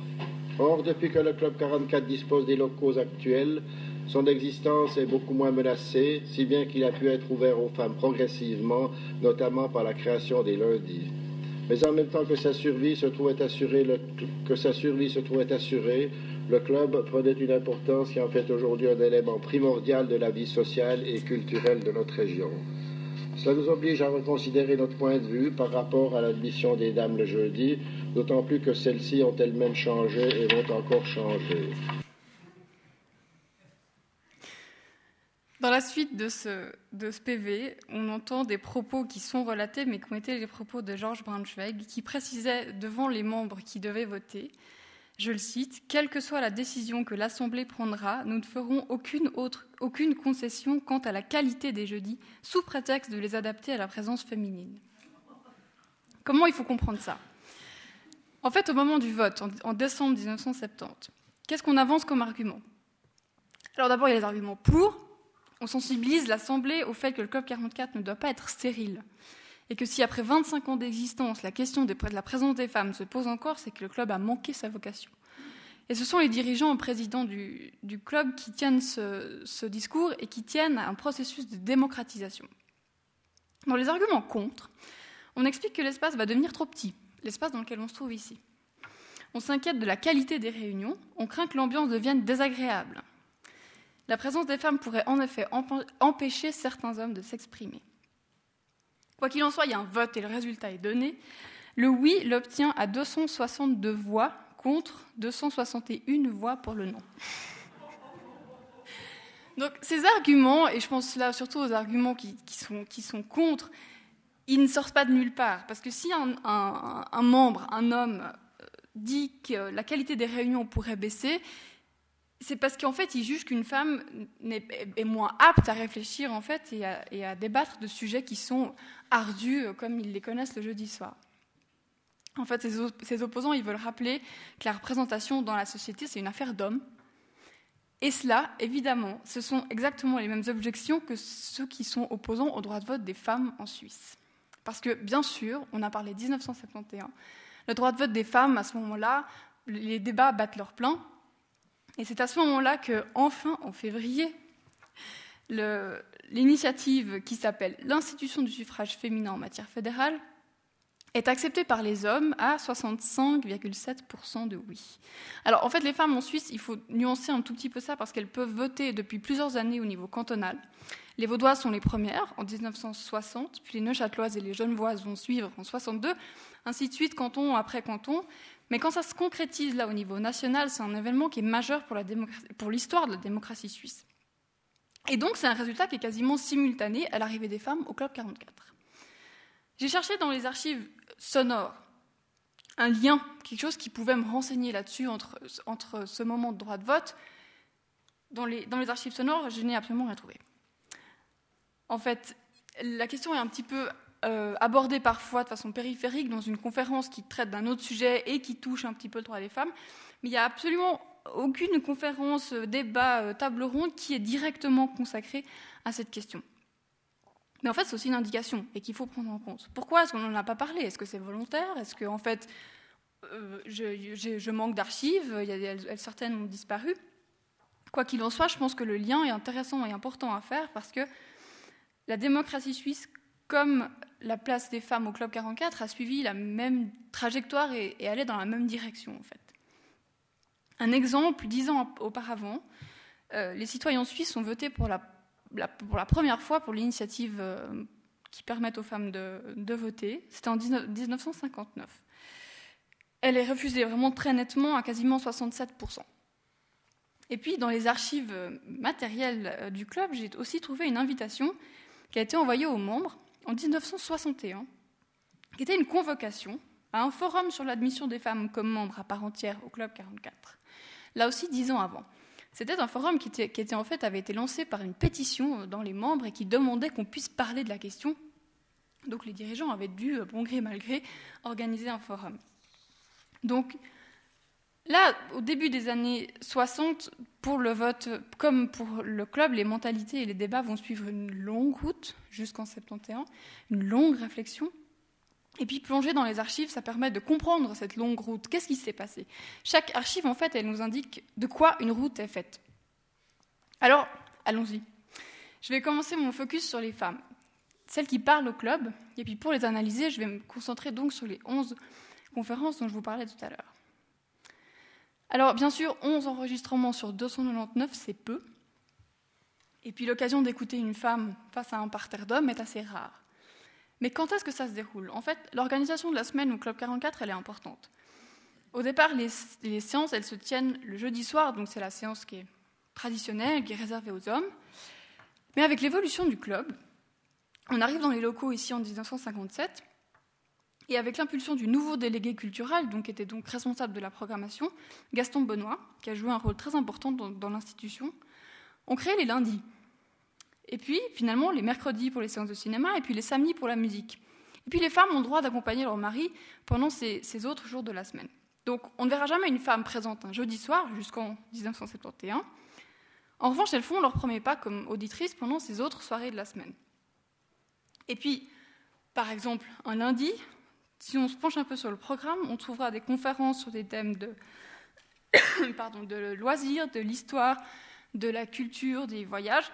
Or, depuis que le Club 44 dispose des locaux actuels, son existence est beaucoup moins menacée, si bien qu'il a pu être ouvert aux femmes progressivement, notamment par la création des lundis. Mais en même temps que sa survie se trouvait assurée, le, club prenait une importance qui en fait aujourd'hui un élément primordial de la vie sociale et culturelle de notre région. Cela nous oblige à reconsidérer notre point de vue par rapport à l'admission des dames le jeudi, d'autant plus que celles-ci ont elles-mêmes changé et vont encore changer. Dans la suite de ce, PV, on entend des propos qui sont relatés, mais qui ont été les propos de Georges Braunschweig, qui précisait devant les membres qui devaient voter, je le cite, Quelle que soit la décision que l'Assemblée prendra, nous ne ferons aucune, autre, aucune concession quant à la qualité des jeudis, sous prétexte de les adapter à la présence féminine. Comment il faut comprendre ça? En fait, au moment du vote, en, en décembre 1970, qu'est-ce qu'on avance comme argument? Alors d'abord, il y a les arguments pour, on sensibilise l'Assemblée au fait que le Club 44 ne doit pas être stérile. Et que si après 25 ans d'existence, la question de la présence des femmes se pose encore, c'est que le club a manqué sa vocation. Et ce sont les dirigeants et présidents du, du club qui tiennent ce, ce, discours et qui tiennent à un processus de démocratisation. Dans les arguments contre, on explique que l'espace va devenir trop petit, l'espace dans lequel on se trouve ici. On s'inquiète de la qualité des réunions, on craint que l'ambiance devienne désagréable. La présence des femmes pourrait en effet empêcher certains hommes de s'exprimer. Quoi qu'il en soit, il y a un vote et le résultat est donné. Le oui l'obtient à 262 voix contre 261 voix pour le non. Donc ces arguments, et je pense là surtout aux arguments qui, sont, contre, ils ne sortent pas de nulle part. Parce que si un, membre, un homme, dit que la qualité des réunions pourrait baisser, c'est parce qu'en fait, il juge qu'une femme est, moins apte à réfléchir en fait et à, débattre de sujets qui sont ardus comme ils les connaissent le jeudi soir. En fait, ces, ces opposants, ils veulent rappeler que la représentation dans la société, c'est une affaire d'hommes. Et cela, évidemment, ce sont exactement les mêmes objections que ceux qui sont opposants au droit de vote des femmes en Suisse. Parce que, bien sûr, on a parlé 1971, le droit de vote des femmes, à ce moment-là, les débats battent leur plein, et c'est à ce moment-là que, enfin, en février, l'initiative qui s'appelle l'Institution du suffrage féminin en matière fédérale est acceptée par les hommes à 65,7% de oui. Alors en fait, les femmes en Suisse, il faut nuancer un tout petit peu ça parce qu'elles peuvent voter depuis plusieurs années au niveau cantonal. Les Vaudoises sont les premières en 1960, puis les Neuchâteloises et les Genevoises vont suivre en 62, ainsi de suite, canton après canton. Mais quand ça se concrétise là au niveau national, c'est un événement qui est majeur pour l'histoire de la démocratie suisse. Et donc c'est un résultat qui est quasiment simultané à l'arrivée des femmes au Club 44. J'ai cherché dans les archives sonores un lien, quelque chose qui pouvait me renseigner là-dessus entre, ce moment de droit de vote. Dans les archives sonores, je n'ai absolument rien trouvé. En fait, la question est un petit peu euh, parfois de façon périphérique dans une conférence qui traite d'un autre sujet et qui touche un petit peu le droit des femmes, mais il n'y a absolument aucune conférence, euh, débat, euh, table ronde qui est directement consacrée à cette question. Mais en fait, c'est aussi une indication et qu'il faut prendre en compte. Pourquoi est-ce qu'on n'en a pas parlé? Est-ce que c'est volontaire? Est-ce que, en fait, euh, je, je, manque d'archives? Elles, Certaines ont disparu. Quoi qu'il en soit, je pense que le lien est intéressant et important à faire parce que la démocratie suisse, comme la place des femmes au Club 44 a suivi la même trajectoire et, allait dans la même direction, en fait. Un exemple, dix ans auparavant, euh, les citoyens suisses ont voté pour la, pour la première fois pour l'initiative euh, qui permet aux femmes de, de voter. C'était en 19, 1959. Elle est refusée vraiment très nettement à quasiment 67%. Et puis, dans les archives matérielles du club, j'ai aussi trouvé une invitation qui a été envoyée aux membres en 1961, qui était une convocation à un forum sur l'admission des femmes comme membres à part entière au Club 44. Là aussi, dix ans avant. C'était un forum qui, était, en fait avait été lancé par une pétition dans les membres et qui demandait qu'on puisse parler de la question. Donc les dirigeants avaient dû, bon gré mal gré, organiser un forum. Donc Là, au début des années 60, pour le vote, comme pour le club, les mentalités et les débats vont suivre une longue route jusqu'en 71, une longue réflexion. Et puis plonger dans les archives, ça permet de comprendre cette longue route. Qu'est-ce qui s'est passé? Chaque archive, en fait, elle nous indique de quoi une route est faite. Alors, allons-y. Je vais commencer mon focus sur les femmes, celles qui parlent au club. Et puis pour les analyser, je vais me concentrer donc sur les 11 conférences dont je vous parlais tout à l'heure. Alors, bien sûr, 11 enregistrements sur 299, c'est peu. Et puis l'occasion d'écouter une femme face à un parterre d'hommes est assez rare. Mais quand est-ce que ça se déroule? En fait, l'organisation de la semaine au Club 44, elle est importante. Au départ, les, séances, elles se tiennent le jeudi soir, donc c'est la séance qui est traditionnelle, qui est réservée aux hommes. Mais avec l'évolution du club, on arrive dans les locaux ici en 1957, et avec l'impulsion du nouveau délégué culturel, donc, qui était donc responsable de la programmation, Gaston Benoît, qui a joué un rôle très important dans, l'institution, on crée les lundis. Et puis, finalement, les mercredis pour les séances de cinéma, et puis les samedis pour la musique. Et puis, les femmes ont le droit d'accompagner leur mari pendant ces, ces, autres jours de la semaine. Donc, on ne verra jamais une femme présente un jeudi soir jusqu'en 1971. En revanche, elles font leur premier pas comme auditrices pendant ces autres soirées de la semaine. Et puis, par exemple, un lundi, si on se penche un peu sur le programme, on trouvera des conférences sur des thèmes de, loisirs, de l'histoire, de la culture, des voyages.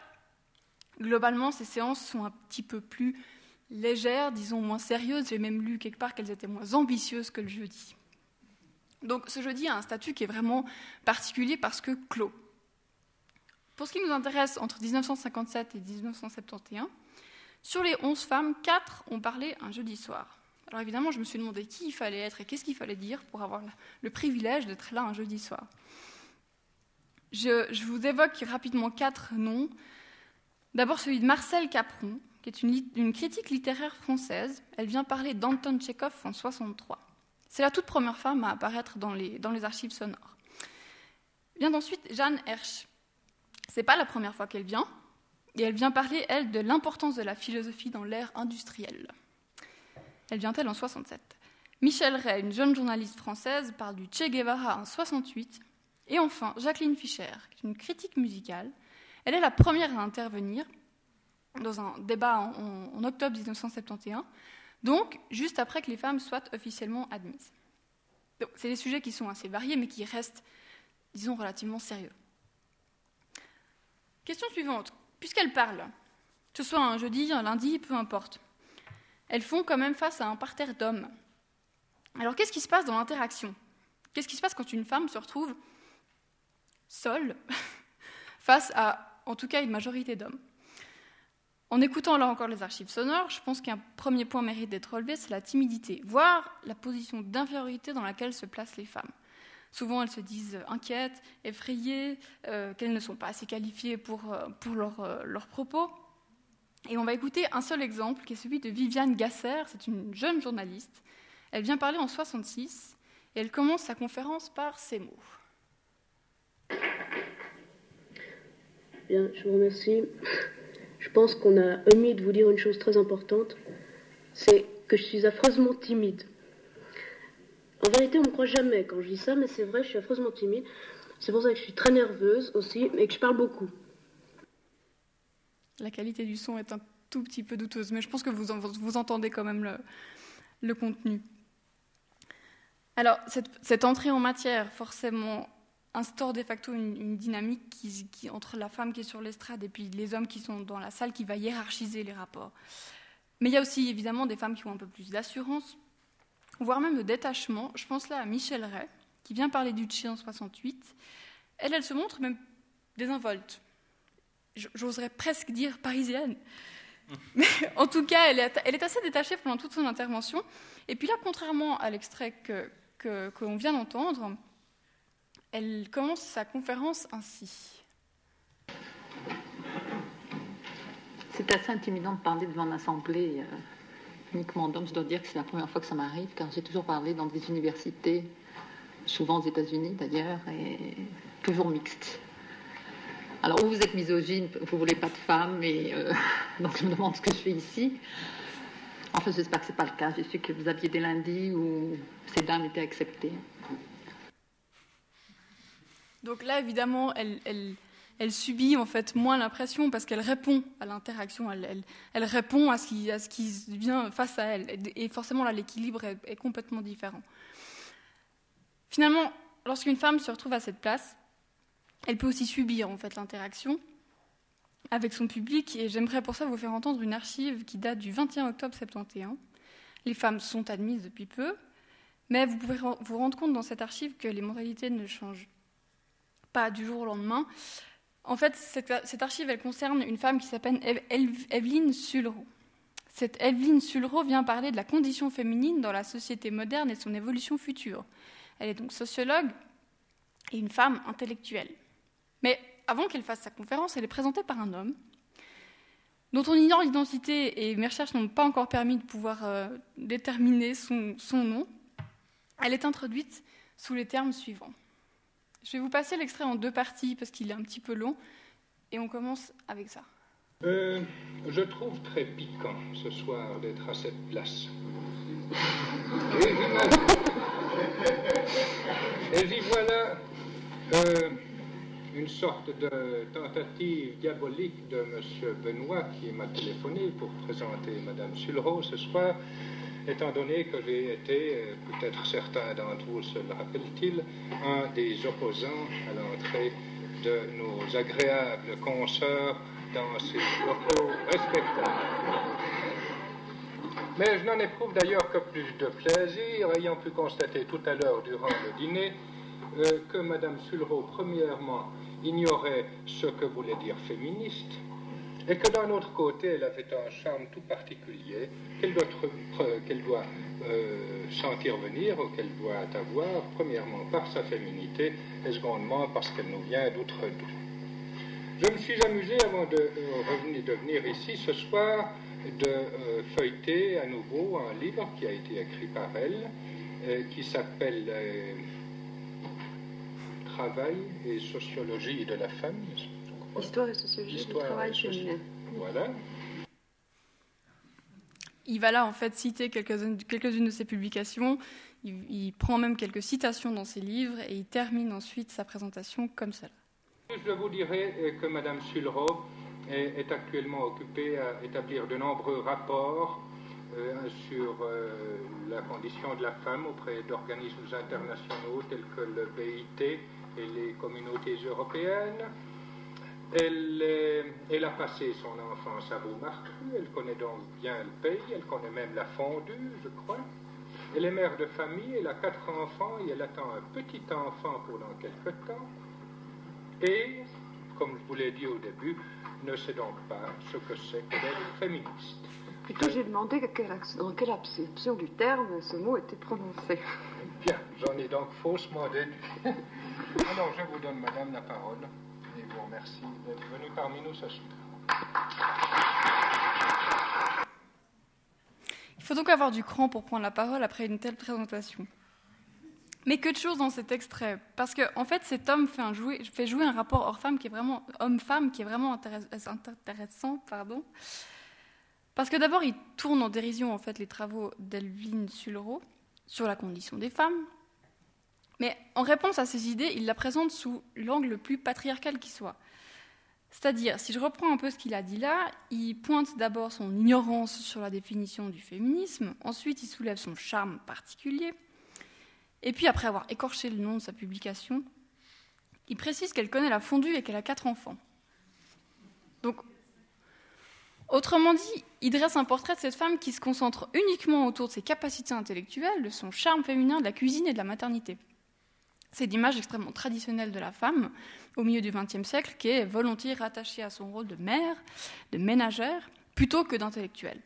Globalement, ces séances sont un petit peu plus légères, disons moins sérieuses. J'ai même lu quelque part qu'elles étaient moins ambitieuses que le jeudi. Donc ce jeudi a un statut qui est vraiment particulier parce que clos. Pour ce qui nous intéresse, entre 1957 et 1971, sur les 11 femmes, 4 ont parlé un jeudi soir. Alors évidemment, je me suis demandé qui il fallait être et qu'est-ce qu'il fallait dire pour avoir le privilège d'être là un jeudi soir. Je, vous évoque rapidement quatre noms. D'abord celui de Marcel Capron, qui est une, critique littéraire française. Elle vient parler d'Anton Tchekhov en 63. C'est la toute première femme à apparaître dans les, dans les archives sonores. Vient ensuite Jeanne Hersch. C'est pas la première fois qu'elle vient, et elle vient parler, elle, de l'importance de la philosophie dans l'ère industrielle. Elle vient-elle en 67 Michel Ray, une jeune journaliste française, parle du Che Guevara en 68. Et enfin, Jacqueline Fischer, une critique musicale. Elle est la première à intervenir dans un débat en, octobre 1971, donc juste après que les femmes soient officiellement admises. C'est des sujets qui sont assez variés, mais qui restent, disons, relativement sérieux. Question suivante. Puisqu'elle parle, que ce soit un jeudi, un lundi, peu importe, elles font quand même face à un parterre d'hommes. Alors qu'est-ce qui se passe dans l'interaction? Qu'est-ce qui se passe quand une femme se retrouve seule face à, en tout cas, une majorité d'hommes? En écoutant là encore les archives sonores, je pense qu'un premier point mérite d'être relevé, c'est la timidité, voire la position d'infériorité dans laquelle se placent les femmes. Souvent, elles se disent inquiètes, effrayées, euh, qu'elles ne sont pas assez qualifiées pour, euh, pour euh, leurs propos. Et on va écouter un seul exemple, qui est celui de Viviane Gasser. C'est une jeune journaliste. Elle vient parler en 66 et elle commence sa conférence par ces mots. Bien, je vous remercie. Je pense qu'on a omis de vous dire une chose très importante, c'est que je suis affreusement timide. En vérité, on ne me croit jamais quand je dis ça, mais c'est vrai, je suis affreusement timide. C'est pour ça que je suis très nerveuse aussi, et que je parle beaucoup. La qualité du son est un tout petit peu douteuse, mais je pense que vous, entendez quand même le, contenu. Alors, cette, entrée en matière, forcément, instaure de facto une, dynamique entre la femme qui est sur l'estrade et puis les hommes qui sont dans la salle qui va hiérarchiser les rapports. Mais il y a aussi évidemment des femmes qui ont un peu plus d'assurance, voire même de détachement. Je pense là à Michel Ray, qui vient parler du Tché en 68. Elle, elle se montre même désinvolte j'oserais presque dire parisienne. Mais en tout cas, elle est, assez détachée pendant toute son intervention. Et puis là, contrairement à l'extrait que, que, vient d'entendre, elle commence sa conférence ainsi. C'est assez intimidant de parler devant une assemblée euh, uniquement d'hommes. Je dois dire que c'est la première fois que ça m'arrive, car j'ai toujours parlé dans des universités, souvent aux États-Unis d'ailleurs, et toujours mixtes. Alors, ou vous êtes misogyne, vous voulez pas de femmes, et euh, donc je me demande ce que je fais ici. Enfin, j'espère que ce n'est pas le cas. Je sais que vous aviez des lundis où ces dames étaient acceptées. Donc là, évidemment, elle, subit en fait moins l'impression parce qu'elle répond à l'interaction, elle, elle, répond à ce, qui, vient face à elle. Et forcément, là, l'équilibre est complètement différent. Finalement, lorsqu'une femme se retrouve à cette place, elle peut aussi subir en fait l'interaction avec son public et j'aimerais pour ça vous faire entendre une archive qui date du 21 octobre 71. Les femmes sont admises depuis peu, mais vous pouvez vous rendre compte dans cette archive que les moralités ne changent pas du jour au lendemain. En fait, cette, archive, elle concerne une femme qui s'appelle Evelyne Sulro. Cette Evelyne Sulro vient parler de la condition féminine dans la société moderne et son évolution future. Elle est donc sociologue et une femme intellectuelle. Mais avant qu'elle fasse sa conférence, elle est présentée par un homme dont on ignore l'identité et mes recherches n'ont pas encore permis de pouvoir euh, déterminer son, nom. Elle est introduite sous les termes suivants. Je vais vous passer l'extrait en deux parties parce qu'il est un petit peu long et on commence avec ça. Euh, je trouve très piquant ce soir d'être à cette place. Et j'y voilà euh, une sorte de tentative diabolique de M. Benoît qui m'a téléphoné pour présenter Mme Sulro ce soir, étant donné que j'ai été, euh, peut-être certains d'entre vous se le rappellent-ils, un des opposants à l'entrée de nos agréables consoeurs dans ces locaux respectables. Mais je n'en éprouve d'ailleurs que plus de plaisir, ayant pu constater tout à l'heure durant le dîner euh, que Mme Sulro, premièrement, ignorait ce que voulait dire féministe, et que d'un autre côté, elle avait un charme tout particulier qu'elle doit, euh, sentir venir ou qu'elle doit avoir, premièrement par sa féminité et secondement parce qu'elle nous vient d'outre-doux. Je me suis amusé avant de, euh, venir ici ce soir de feuilleter à nouveau un livre qui a été écrit par elle, qui s'appelle travail et sociologie de la femme. Histoire et sociologie du travail féminin. Voilà. Il va là en fait citer quelques-unes de ses publications. Il, prend même quelques citations dans ses livres et il termine ensuite sa présentation comme cela. Je vous dirais euh, que Mme Sulro est, est actuellement occupée à établir de nombreux rapports euh, sur euh, la condition de la femme auprès d'organismes internationaux tels que le BIT et les communautés européennes. Elle, a passé son enfance à Beaumarchais, elle connaît donc bien le pays, elle connaît même la fondue, je crois. Elle est mère de famille, elle a quatre enfants et elle attend un petit enfant pendant quelque temps. Et, comme je vous l'ai dit au début, ne sait donc pas ce que c'est que d'être féministe. Plutôt, j'ai demandé dans quelle acception du terme ce mot était prononcé. Bien, j'en ai donc faussement déduit. Alors, je vous donne, madame, la parole et vous remercie d'être venue parmi nous ce soir. Il faut donc avoir du cran pour prendre la parole après une telle présentation. Mais que de choses dans cet extrait, parce qu'en en fait, cet homme fait, jouer, un rapport homme-femme qui est vraiment intéressant, pardon. Parce que d'abord, il tourne en dérision en fait les travaux d'Elvin Sulro sur la condition des femmes, mais en réponse à ces idées, il la présente sous l'angle le plus patriarcal qui soit. C'est-à-dire, si je reprends un peu ce qu'il a dit là, il pointe d'abord son ignorance sur la définition du féminisme, ensuite il soulève son charme particulier, et puis après avoir écorché le nom de sa publication, il précise qu'elle connaît la fondue et qu'elle a quatre enfants. Donc, autrement dit, il dresse un portrait de cette femme qui se concentre uniquement autour de ses capacités intellectuelles, de son charme féminin, de la cuisine et de la maternité. C'est l'image extrêmement traditionnelle de la femme au milieu du XXe siècle qui est volontiers rattachée à son rôle de mère, de ménagère, plutôt que d'intellectuelle.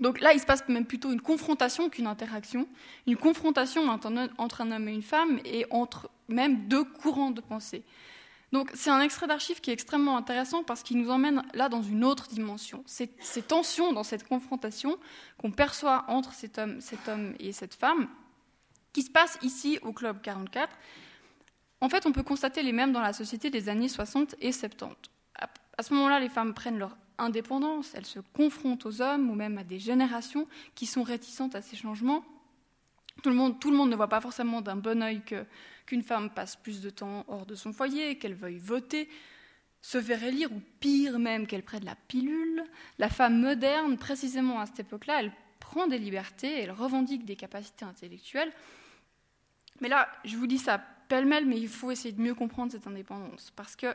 Donc là, il se passe même plutôt une confrontation qu'une interaction, une confrontation entre un homme et une femme et entre même deux courants de pensée. Donc c'est un extrait d'archives qui est extrêmement intéressant parce qu'il nous emmène là dans une autre dimension. Ces, ces tensions dans cette confrontation qu'on perçoit entre cet homme, cet homme et cette femme, qui se passe ici au Club 44, en fait on peut constater les mêmes dans la société des années 60 et 70. À ce moment-là, les femmes prennent leur indépendance, elles se confrontent aux hommes ou même à des générations qui sont réticentes à ces changements. Tout le monde, tout le monde ne voit pas forcément d'un bon œil qu'une femme passe plus de temps hors de son foyer, qu'elle veuille voter, se faire élire, ou pire même, qu'elle prenne la pilule. La femme moderne, précisément à cette époque-là, elle prend des libertés, elle revendique des capacités intellectuelles. Mais là, je vous dis ça pêle-mêle, mais il faut essayer de mieux comprendre cette indépendance, parce que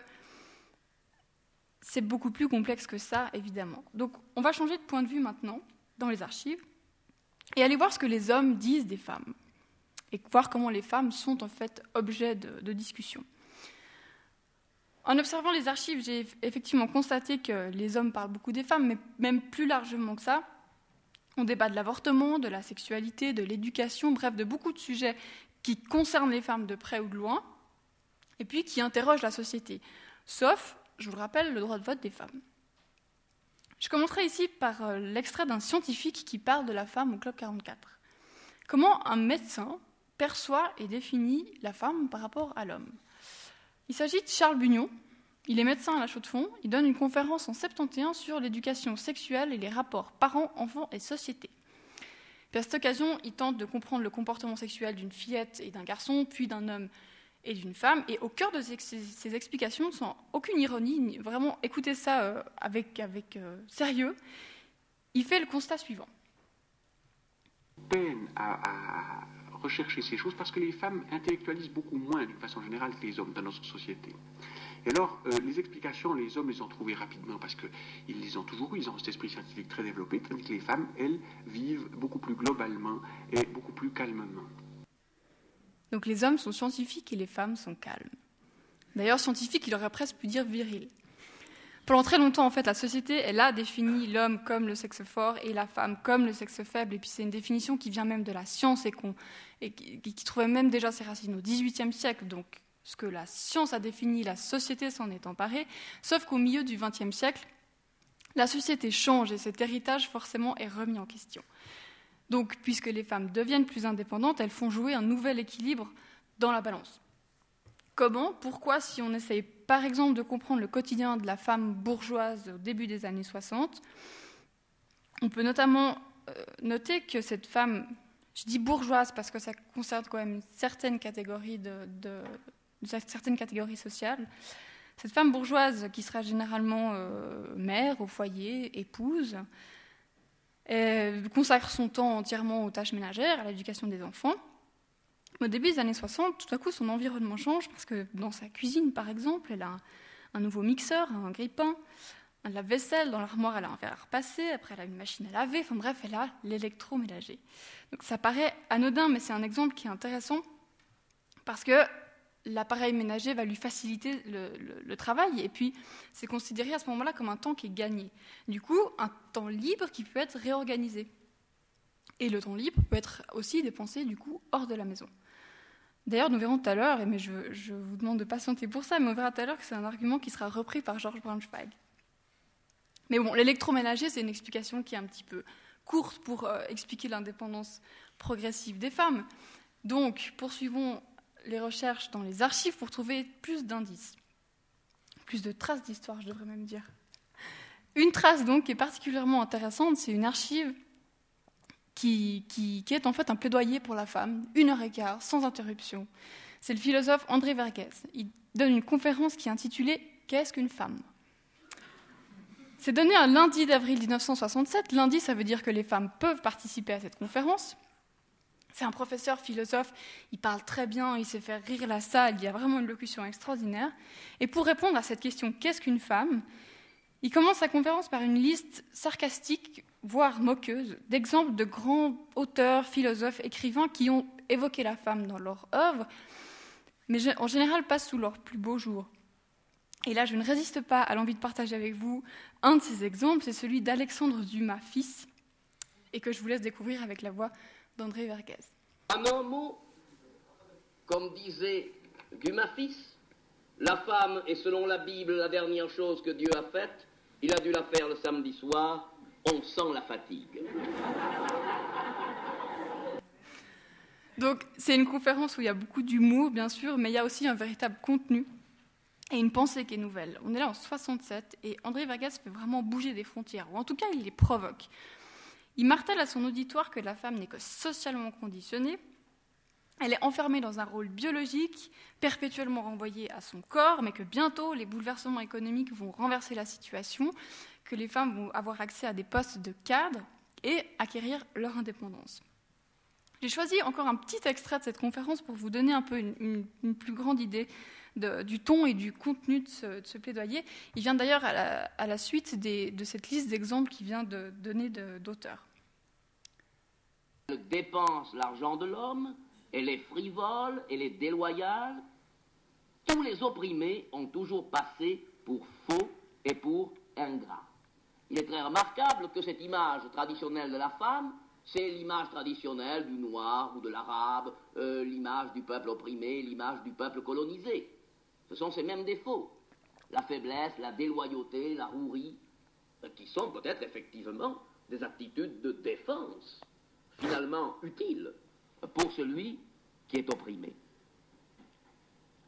c'est beaucoup plus complexe que ça, évidemment. Donc on va changer de point de vue maintenant dans les archives et aller voir ce que les hommes disent des femmes et voir comment les femmes sont en fait objet de, de discussion. En observant les archives, j'ai effectivement constaté que les hommes parlent beaucoup des femmes, mais même plus largement que ça. On débat de l'avortement, de la sexualité, de l'éducation, bref, de beaucoup de sujets qui concernent les femmes de près ou de loin, et puis qui interrogent la société. Sauf je vous le rappelle, le droit de vote des femmes. Je commencerai ici par euh, l'extrait d'un scientifique qui parle de la femme au Club 44. Comment un médecin perçoit et définit la femme par rapport à l'homme? Il s'agit de Charles Bugnon. Il est médecin à la Chaux-de-Fonds. Il donne une conférence en 71 sur l'éducation sexuelle et les rapports parents, enfants et société. À cette occasion, il tente de comprendre le comportement sexuel d'une fillette et d'un garçon, puis d'un homme et d'une femme. Et au cœur de ces, explications, sans aucune ironie, vraiment écoutez ça euh, avec, avec euh, sérieux, il fait le constat suivant. Peine à, rechercher ces choses parce que les femmes intellectualisent beaucoup moins d'une façon générale que les hommes dans notre société. Et alors, euh, les explications, les hommes les ont trouvées rapidement parce qu'ils les ont toujours ils ont cet esprit scientifique très développé, tandis que les femmes, elles, vivent beaucoup plus globalement et beaucoup plus calmement. Donc les hommes sont scientifiques et les femmes sont calmes. D'ailleurs, scientifique, il aurait presque pu dire viril. Pendant très longtemps, en fait, la société, elle a défini l'homme comme le sexe fort et la femme comme le sexe faible. Et puis c'est une définition qui vient même de la science et, et qui, qui, trouvait même déjà ses racines au XVIIIe siècle. Donc ce que la science a défini, la société s'en est emparée. Sauf qu'au milieu du XXe siècle, la société change et cet héritage forcément est remis en question. Donc, puisque les femmes deviennent plus indépendantes, elles font jouer un nouvel équilibre dans la balance. Comment Pourquoi Si on essaye par exemple de comprendre le quotidien de la femme bourgeoise au début des années 60, on peut notamment euh, noter que cette femme, je dis bourgeoise parce que ça concerne quand même certaines catégories, de, de, certaines catégories sociales, cette femme bourgeoise qui sera généralement euh, mère au foyer, épouse, consacre son temps entièrement aux tâches ménagères, à l'éducation des enfants. Au début des années 60, tout à coup, son environnement change parce que dans sa cuisine, par exemple, elle a un, nouveau mixeur, un grille-pain, un lave-vaisselle, dans l'armoire, elle a un verre à repasser, après, elle a une machine à laver, enfin bref, elle a l'électroménager. Donc ça paraît anodin, mais c'est un exemple qui est intéressant parce que l'appareil ménager va lui faciliter le, travail et puis c'est considéré à ce moment-là comme un temps qui est gagné. Du coup, un temps libre qui peut être réorganisé. Et le temps libre peut être aussi dépensé du coup hors de la maison. D'ailleurs, nous verrons tout à l'heure, mais je, vous demande de patienter pour ça, mais on verra tout à l'heure que c'est un argument qui sera repris par Georges Braunschweig. Mais bon, l'électroménager, c'est une explication qui est un petit peu courte pour euh, expliquer l'indépendance progressive des femmes. Donc, poursuivons les recherches dans les archives pour trouver plus d'indices, plus de traces d'histoire, je devrais même dire. Une trace donc qui est particulièrement intéressante, c'est une archive qui, qui, est en fait un plaidoyer pour la femme, une heure et quart, sans interruption. C'est le philosophe André Vergès. Il donne une conférence qui est intitulée Qu'est-ce qu'une femme? C'est donné un lundi d'avril 1967. Lundi, ça veut dire que les femmes peuvent participer à cette conférence. C'est un professeur philosophe, il parle très bien, il sait faire rire la salle, il y a vraiment une locution extraordinaire. Et pour répondre à cette question, qu'est-ce qu'une femme? Il commence sa conférence par une liste sarcastique, voire moqueuse, d'exemples de grands auteurs, philosophes, écrivains qui ont évoqué la femme dans leur œuvre, mais en général pas sous leur plus beau jour. Et là, je ne résiste pas à l'envie de partager avec vous un de ces exemples, c'est celui d'Alexandre Dumas, fils, et que je vous laisse découvrir avec la voix d'André Vergès. En un mot, comme disait Dumas fils, La femme est selon la Bible la dernière chose que Dieu a faite. Il a dû la faire le samedi soir. On sent la fatigue. Donc c'est une conférence où il y a beaucoup d'humour, bien sûr, mais il y a aussi un véritable contenu et une pensée qui est nouvelle. On est là en 67 et André Vargas fait vraiment bouger des frontières, ou en tout cas il les provoque. Il martèle à son auditoire que la femme n'est que socialement conditionnée, elle est enfermée dans un rôle biologique, perpétuellement renvoyée à son corps, mais que bientôt les bouleversements économiques vont renverser la situation, que les femmes vont avoir accès à des postes de cadre et acquérir leur indépendance. J'ai choisi encore un petit extrait de cette conférence pour vous donner un peu une, plus grande idée du ton et du contenu de ce, plaidoyer. Il vient d'ailleurs à, la, suite de cette liste d'exemples qui vient de donner d'auteurs. Dépense l'argent de l'homme, elle est frivole, elle est déloyale. Tous les opprimés ont toujours passé pour faux et pour ingrats. Il est très remarquable que cette image traditionnelle de la femme c'est l'image traditionnelle du noir ou de l'arabe, euh, l'image du peuple opprimé, l'image du peuple colonisé. Ce sont ces mêmes défauts. La faiblesse, la déloyauté, la rouerie, euh, qui sont peut-être effectivement des attitudes de défense, finalement utiles pour celui qui est opprimé.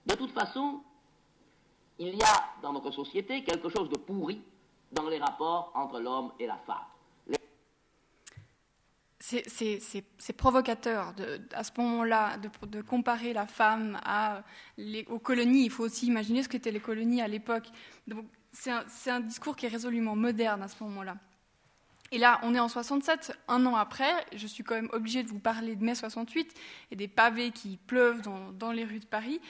De toute façon, il y a dans notre société quelque chose de pourri dans les rapports entre l'homme et la femme c'est provocateur à ce moment-là de, comparer la femme aux colonies. Il faut aussi imaginer ce qu'étaient les colonies à l'époque. C'est un, un, discours qui est résolument moderne à ce moment-là. Et là, on est en 67, un an après. Je suis quand même obligée de vous parler de mai 68 et des pavés qui pleuvent dans, dans les rues de Paris.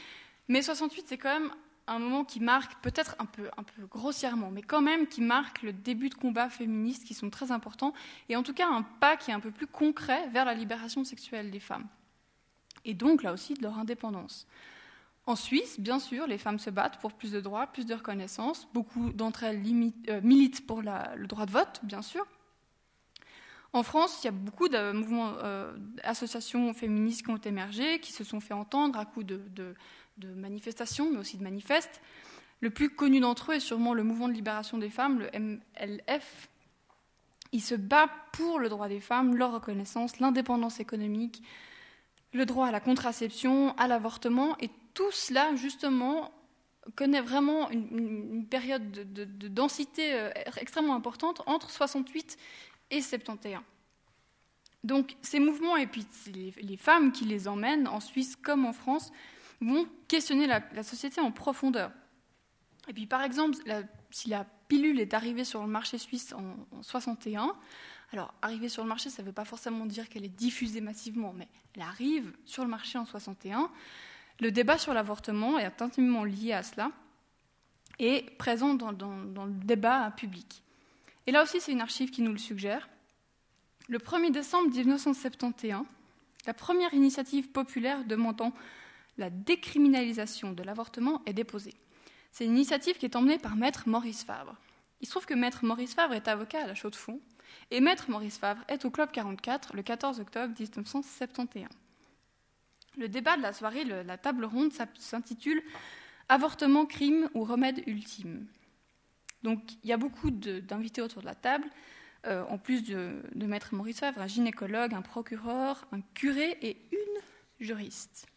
Mai 68, c'est quand même un moment qui marque, peut-être un peu, grossièrement, mais quand même qui marque le début de combats féministes qui sont très importants, et en tout cas un pas qui est un peu plus concret vers la libération sexuelle des femmes, et donc là aussi de leur indépendance. En Suisse, bien sûr, les femmes se battent pour plus de droits, plus de reconnaissance. Beaucoup d'entre elles euh, militent pour le droit de vote, bien sûr. En France, il y a beaucoup de euh, féministes qui ont émergé, qui se sont fait entendre à coup de manifestations, mais aussi de manifestes. Le plus connu d'entre eux est sûrement le mouvement de libération des femmes, le MLF. Il se bat pour le droit des femmes, leur reconnaissance, l'indépendance économique, le droit à la contraception, à l'avortement, et tout cela, justement, connaît vraiment une, période de, densité euh, extrêmement importante entre 68 et 71. Donc ces mouvements, et puis les femmes qui les emmènent, en Suisse comme en France, vont questionner la, société en profondeur. Et puis, par exemple, si la pilule est arrivée sur le marché suisse en, 61, alors arriver sur le marché, ça ne veut pas forcément dire qu'elle est diffusée massivement, mais elle arrive sur le marché en 61. Le débat sur l'avortement est intimement lié à cela et présent dans, dans le débat public. Et là aussi, c'est une archive qui nous le suggère. Le 1er décembre 1971, la première initiative populaire demandant la décriminalisation de l'avortement est déposée. C'est une initiative qui est emmenée par Maître Maurice Favre. Il se trouve que Maître Maurice Favre est avocat à la Chaux-de-Fonds et Maître Maurice Favre est au Club 44 le 14 octobre 1971. Le débat de la soirée, la table ronde, s'intitule Avortement, crime ou remède ultime. Donc il y a beaucoup d'invités autour de la table, euh, en plus de, de Maître Maurice Favre, un gynécologue, un procureur, un curé et une juriste.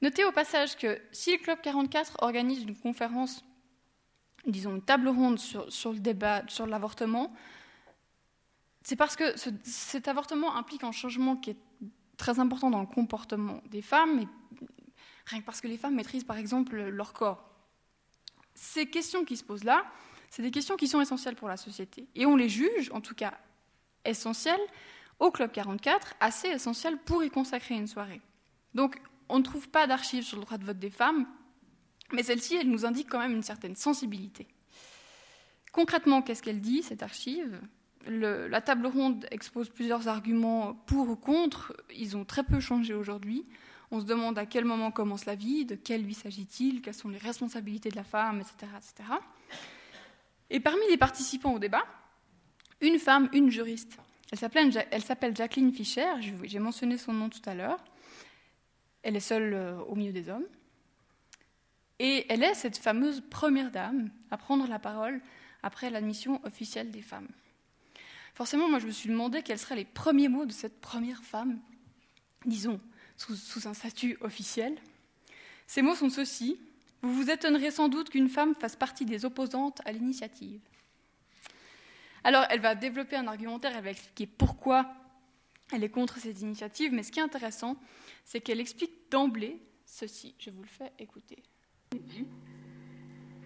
Notez au passage que si le Club 44 organise une conférence, disons une table ronde sur, le débat sur l'avortement, c'est parce que cet avortement implique un changement qui est très important dans le comportement des femmes, et rien que parce que les femmes maîtrisent par exemple leur corps. Ces questions qui se posent là, c'est des questions qui sont essentielles pour la société. Et on les juge, en tout cas essentielles, au Club 44, assez essentielles pour y consacrer une soirée. Donc on ne trouve pas d'archives sur le droit de vote des femmes, mais celle-ci, elle nous indique quand même une certaine sensibilité. Concrètement, qu'est-ce qu'elle dit, cette archive? La table ronde expose plusieurs arguments pour ou contre. Ils ont très peu changé aujourd'hui. On se demande à quel moment commence la vie, de quelle vie s'agit-il, quelles sont les responsabilités de la femme, etc. etc. Et parmi les participants au débat, une femme, une juriste. Elle s'appelle Jacqueline Fischer, j'ai mentionné son nom tout à l'heure. Elle est seule euh, au milieu des hommes. Et elle est cette fameuse première dame à prendre la parole après l'admission officielle des femmes. Forcément, moi, je me suis demandé quels seraient les premiers mots de cette première femme, disons, sous, sous un statut officiel. Ces mots sont ceux-ci. Vous vous étonnerez sans doute qu'une femme fasse partie des opposantes à l'initiative. Alors, elle va développer un argumentaire, elle va expliquer pourquoi elle est contre cette initiative, mais ce qui est intéressant, c'est qu'elle explique d'emblée ceci. Je vous le fais écouter.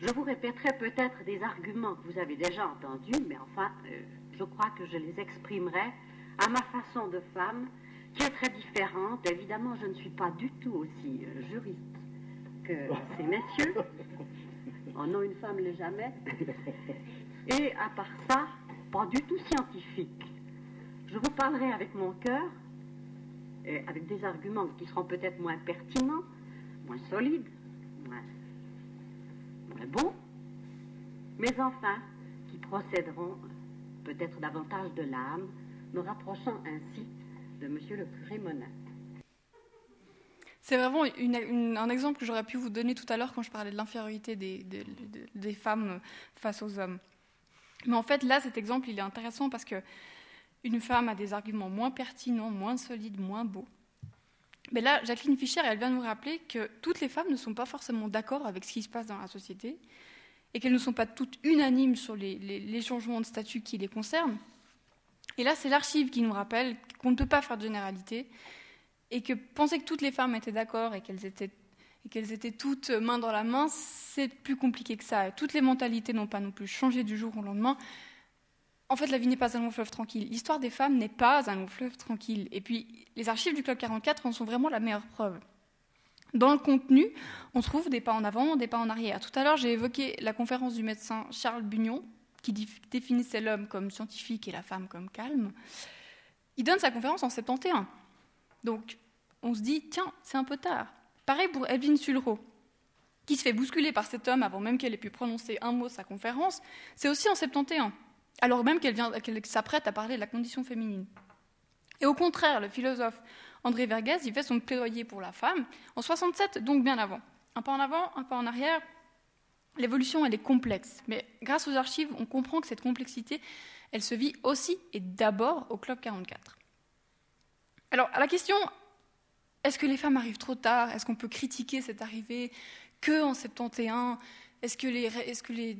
Je vous répéterai peut-être des arguments que vous avez déjà entendus, mais enfin, euh, je crois que je les exprimerai à ma façon de femme, qui est très différente. Évidemment, je ne suis pas du tout aussi euh, juriste que ces messieurs. Oh non, une femme l'est jamais. Et à part ça, pas du tout scientifique. Je vous parlerai avec mon cœur, et avec des arguments qui seront peut-être moins pertinents, moins solides, moins, bons, mais enfin qui procéderont peut-être davantage de l'âme, me rapprochant ainsi de Monsieur le curé Monin. C'est vraiment un exemple que j'aurais pu vous donner tout à l'heure quand je parlais de l'infériorité des, des, femmes face aux hommes. Mais en fait, là, cet exemple, il est intéressant parce que une femme a des arguments moins pertinents, moins solides, moins beaux. Mais là, Jacqueline Fischer, elle vient nous rappeler que toutes les femmes ne sont pas forcément d'accord avec ce qui se passe dans la société et qu'elles ne sont pas toutes unanimes sur les, changements de statut qui les concernent. Et là, c'est l'archive qui nous rappelle qu'on ne peut pas faire de généralité et que penser que toutes les femmes étaient d'accord et qu'elles étaient, étaient toutes main dans la main, c'est plus compliqué que ça. Toutes les mentalités n'ont pas non plus changé du jour au lendemain. En fait, la vie n'est pas un long fleuve tranquille. L'histoire des femmes n'est pas un long fleuve tranquille. Et puis, les archives du Club 44 en sont vraiment la meilleure preuve. Dans le contenu, on trouve des pas en avant, des pas en arrière. Tout à l'heure, j'ai évoqué la conférence du médecin Charles Bugnon, qui définissait l'homme comme scientifique et la femme comme calme. Il donne sa conférence en 71. Donc, on se dit, tiens, c'est un peu tard. Pareil pour Edwin Sulro, qui se fait bousculer par cet homme avant même qu'elle ait pu prononcer un mot de sa conférence. C'est aussi en 71, alors même qu'elle qu s'apprête à parler de la condition féminine. Et au contraire, le philosophe André Vergès, il fait son plaidoyer pour la femme en 67, donc bien avant. Un pas en avant, un pas en arrière. L'évolution, elle est complexe, mais grâce aux archives, on comprend que cette complexité, elle se vit aussi et d'abord au Club 44. Alors, à la question est-ce que les femmes arrivent trop tard? Est-ce qu'on peut critiquer cette arrivée que en 71 Est-ce que, les, est-ce que les,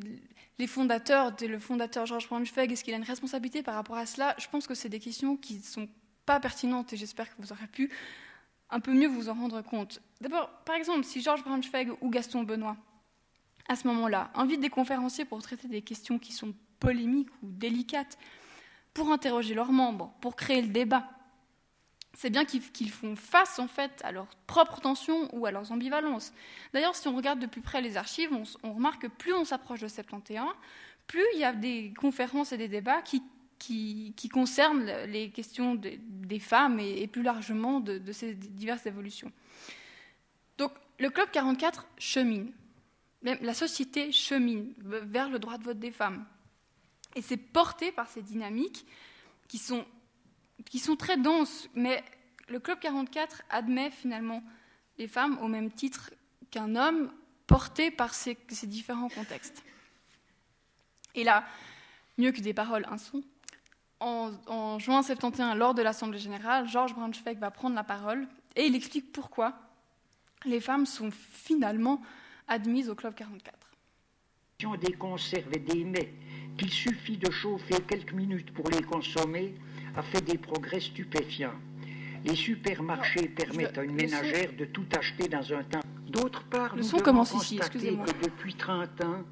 les, fondateurs, le fondateur Georges Braunschweig, est-ce qu'il a une responsabilité par rapport à cela? Je pense que c'est des questions qui ne sont pas pertinentes et j'espère que vous aurez pu un peu mieux vous en rendre compte. D'abord, par exemple, si Georges Braunschweig ou Gaston Benoît, à ce moment-là, invitent des conférenciers pour traiter des questions qui sont polémiques ou délicates, pour interroger leurs membres, pour créer le débat, c'est bien qu'ils font face en fait à leurs propres tensions ou à leurs ambivalences. D'ailleurs, si on regarde de plus près les archives, on, remarque que plus on s'approche de 71, plus il y a des conférences et des débats qui, concernent les questions de, des femmes et, et, plus largement de, de, ces diverses évolutions. Donc, le Club 44 chemine. Même la société chemine vers le droit de vote des femmes. Et c'est porté par ces dynamiques qui sont qui sont très denses, mais le Club 44 admet finalement les femmes au même titre qu'un homme porté par ces, différents contextes. Et là, mieux que des paroles, un son. En, en juin 71, lors de l'Assemblée générale, Georges Braunschweig va prendre la parole et il explique pourquoi les femmes sont finalement admises au Club 44. Des conserves et des mets qu'il suffit de chauffer quelques minutes pour les consommer a fait des progrès stupéfiants. Les supermarchés permettent à une ménagère de tout acheter dans un temps. D'autre part, nous devons constater que depuis 30 ans,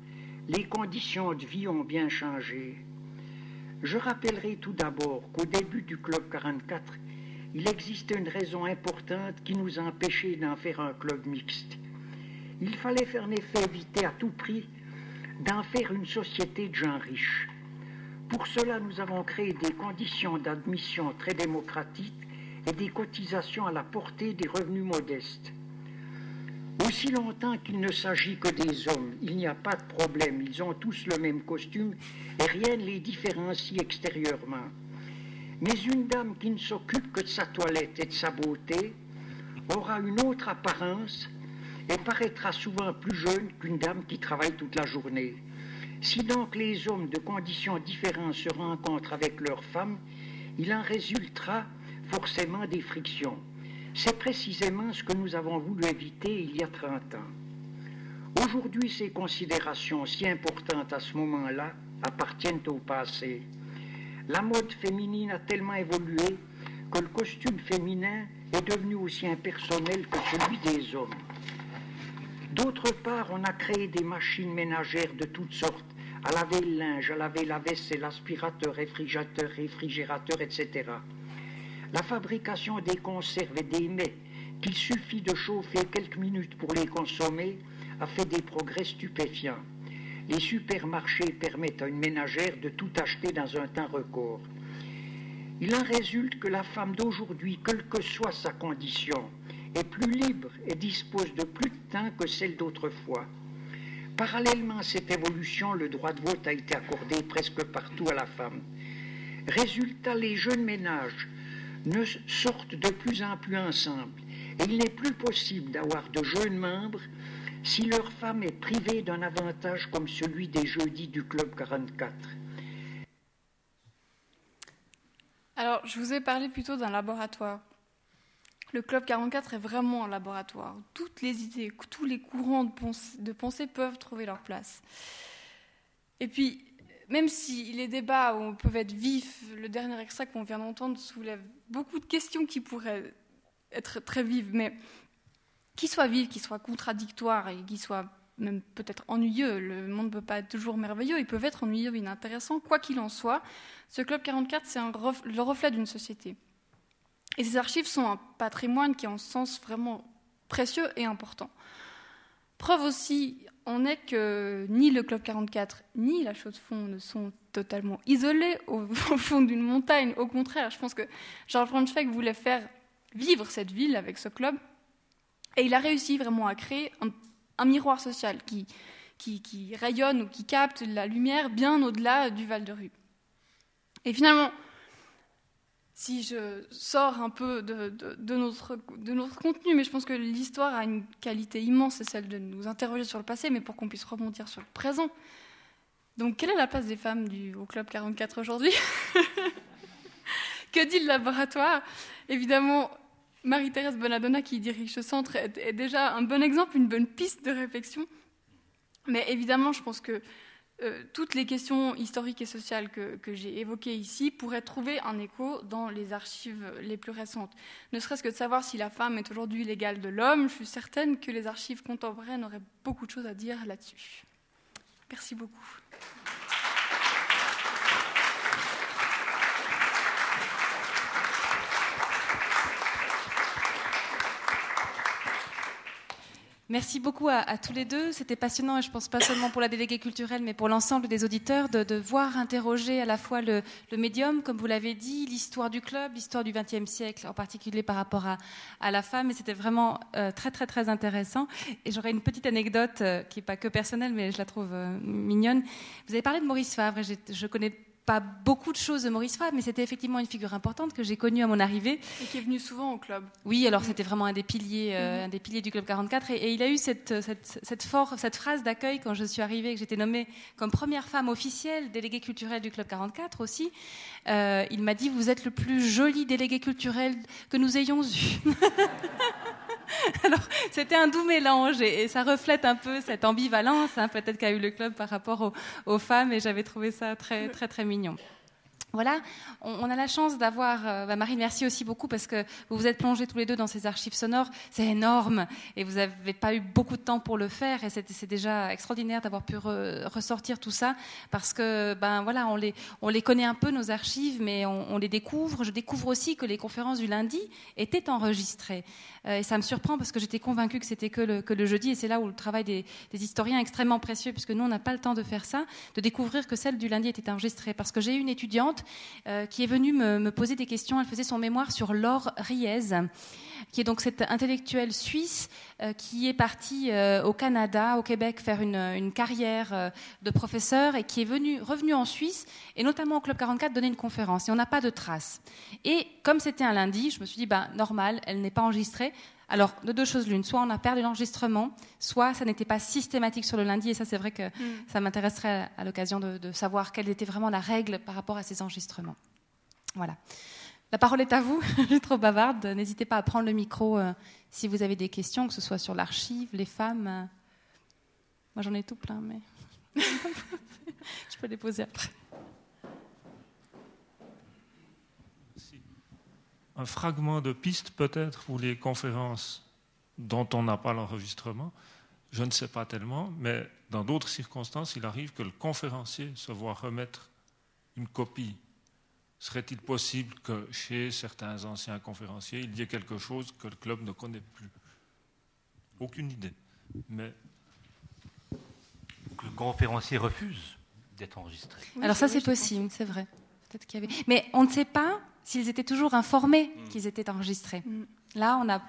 les conditions de vie ont bien changé. Je rappellerai tout d'abord qu'au début du Club 44, il existait une raison importante qui nous empêchait d'en faire un club mixte. Il fallait faire en effet éviter à tout prix d'en faire une société de gens riches. Pour cela, nous avons créé des conditions d'admission très démocratiques et des cotisations à la portée des revenus modestes. Aussi longtemps qu'il ne s'agit que des hommes, il n'y a pas de problème, ils ont tous le même costume et rien ne les différencie extérieurement. Mais une dame qui ne s'occupe que de sa toilette et de sa beauté aura une autre apparence et paraîtra souvent plus jeune qu'une dame qui travaille toute la journée. Si donc les hommes de conditions différentes se rencontrent avec leurs femmes, il en résultera forcément des frictions. C'est précisément ce que nous avons voulu éviter il y a 30 ans. Aujourd'hui, ces considérations si importantes à ce moment-là appartiennent au passé. La mode féminine a tellement évolué que le costume féminin est devenu aussi impersonnel que celui des hommes. D'autre part, on a créé des machines ménagères de toutes sortes, à laver le linge, à laver la vaisselle, l'aspirateur, réfrigérateur, réfrigérateur, etc. La fabrication des conserves et des mets, qu'il suffit de chauffer quelques minutes pour les consommer, a fait des progrès stupéfiants. Les supermarchés permettent à une ménagère de tout acheter dans un temps record. Il en résulte que la femme d'aujourd'hui, quelle que soit sa condition, est plus libre et dispose de plus de temps que celle d'autrefois. Parallèlement à cette évolution, le droit de vote a été accordé presque partout à la femme. Résultat, les jeunes ménages ne sortent de plus en plus ensemble et il n'est plus possible d'avoir de jeunes membres si leur femme est privée d'un avantage comme celui des jeudis du Club 44. Alors, je vous ai parlé plutôt d'un laboratoire. Le Club 44 est vraiment un laboratoire. Toutes les idées, tous les courants de pensée, peuvent trouver leur place. Et puis, même si les débats peuvent être vifs, le dernier extrait qu'on vient d'entendre soulève beaucoup de questions qui pourraient être très vives, mais qui soit vif, qui soit contradictoire et qui soit même peut-être ennuyeux. Le monde ne peut pas être toujours merveilleux, il peut être ennuyeux, inintéressant. Quoi qu'il en soit, ce Club 44, c'est le reflet d'une société. Et ces archives sont un patrimoine qui est en sens vraiment précieux et important. Preuve aussi en est que ni le Club 44 ni la Chaux-de-Fonds ne sont totalement isolés au, fond d'une montagne. Au contraire, je pense que Georges Braunschweig voulait faire vivre cette ville avec ce club. Et il a réussi vraiment à créer un, miroir social qui, qui, rayonne ou qui capte la lumière bien au-delà du Val de Rue. Et finalement, si je sors un peu de, notre, contenu, mais je pense que l'histoire a une qualité immense, c'est celle de nous interroger sur le passé, mais pour qu'on puisse rebondir sur le présent. Donc, quelle est la place des femmes du, au Club 44 aujourd'hui Que dit le laboratoire? Évidemment, Marie-Thérèse Bonadonna, qui dirige ce centre, est, déjà un bon exemple, une bonne piste de réflexion. Mais évidemment, je pense que euh, toutes les questions historiques et sociales que, que j'ai évoquées ici pourraient trouver un écho dans les archives les plus récentes. Ne serait-ce que de savoir si la femme est aujourd'hui l'égale de l'homme, je suis certaine que les archives contemporaines auraient beaucoup de choses à dire là-dessus. Merci beaucoup. Merci beaucoup à, tous les deux. C'était passionnant et je pense pas seulement pour la déléguée culturelle, mais pour l'ensemble des auditeurs de, voir interroger à la fois le, médium, comme vous l'avez dit, l'histoire du club, l'histoire du XXe siècle, en particulier par rapport à, la femme. Et c'était vraiment euh, très très très intéressant. Et j'aurais une petite anecdote euh, qui n'est pas que personnelle, mais je la trouve euh, mignonne. Vous avez parlé de Maurice Favre. Et je connais pas beaucoup de choses de Maurice Favre, mais c'était effectivement une figure importante que j'ai connue à mon arrivée. Et qui est venu souvent au club. Oui, alors c'était vraiment un des piliers, euh, mm-hmm. un des piliers du club 44. Et, il a eu cette, cette, cette, cette phrase d'accueil quand je suis arrivée, que j'étais nommée comme première femme officielle déléguée culturelle du club 44 aussi. Euh, il m'a dit Vous êtes le plus joli délégué culturel que nous ayons eu. Alors, c'était un doux mélange et, ça reflète un peu cette ambivalence, hein, peut-être qu'a eu le club par rapport aux, femmes, et j'avais trouvé ça très, très, très mignon. Voilà, on, a la chance d'avoir, euh, bah, Marie, merci aussi beaucoup parce que vous vous êtes plongés tous les deux dans ces archives sonores, c'est énorme et vous n'avez pas eu beaucoup de temps pour le faire et c'est déjà extraordinaire d'avoir pu ressortir tout ça parce que ben voilà, on les, on les connaît un peu nos archives, mais on, les découvre. Je découvre aussi que les conférences du lundi étaient enregistrées. Euh, et ça me surprend parce que j'étais convaincue que c'était que le, jeudi et c'est là où le travail des, des historiens est extrêmement précieux puisque nous on n'a pas le temps de faire ça, de découvrir que celle du lundi était enregistrée. Parce que j'ai une étudiante euh, qui est venue me, poser des questions. Elle faisait son mémoire sur Laure Riez, qui est donc cette intellectuelle suisse euh, qui est partie euh, au Canada, au Québec, faire une, carrière de professeur et qui est venue, revenue en Suisse et notamment au Club 44 donner une conférence. Et on n'a pas de traces. Et comme c'était un lundi, je me suis dit, ben, normal, elle n'est pas enregistrée. Alors, de deux choses l'une, soit on a perdu l'enregistrement, soit ça n'était pas systématique sur le lundi, et ça c'est vrai que mm. ça m'intéresserait à, l'occasion de, savoir quelle était vraiment la règle par rapport à ces enregistrements. Voilà. La parole est à vous, je suis trop bavarde, n'hésitez pas à prendre le micro euh, si vous avez des questions, que ce soit sur l'archive, les femmes. Euh. Moi j'en ai tout plein, mais je peux les poser après. Un fragment de piste peut-être pour les conférences dont on n'a pas l'enregistrement. Je ne sais pas tellement, mais dans d'autres circonstances, il arrive que le conférencier se voit remettre une copie. Serait-il possible que chez certains anciens conférenciers, il y ait quelque chose que le club ne connaît plus? Aucune idée. Mais le conférencier refuse d'être enregistré. Alors ça, c'est possible, c'est vrai. Peut-être qu'il y avait... Mais on ne sait pas s'ils étaient toujours informés mm. qu'ils étaient enregistrés. Mm. Là, on a.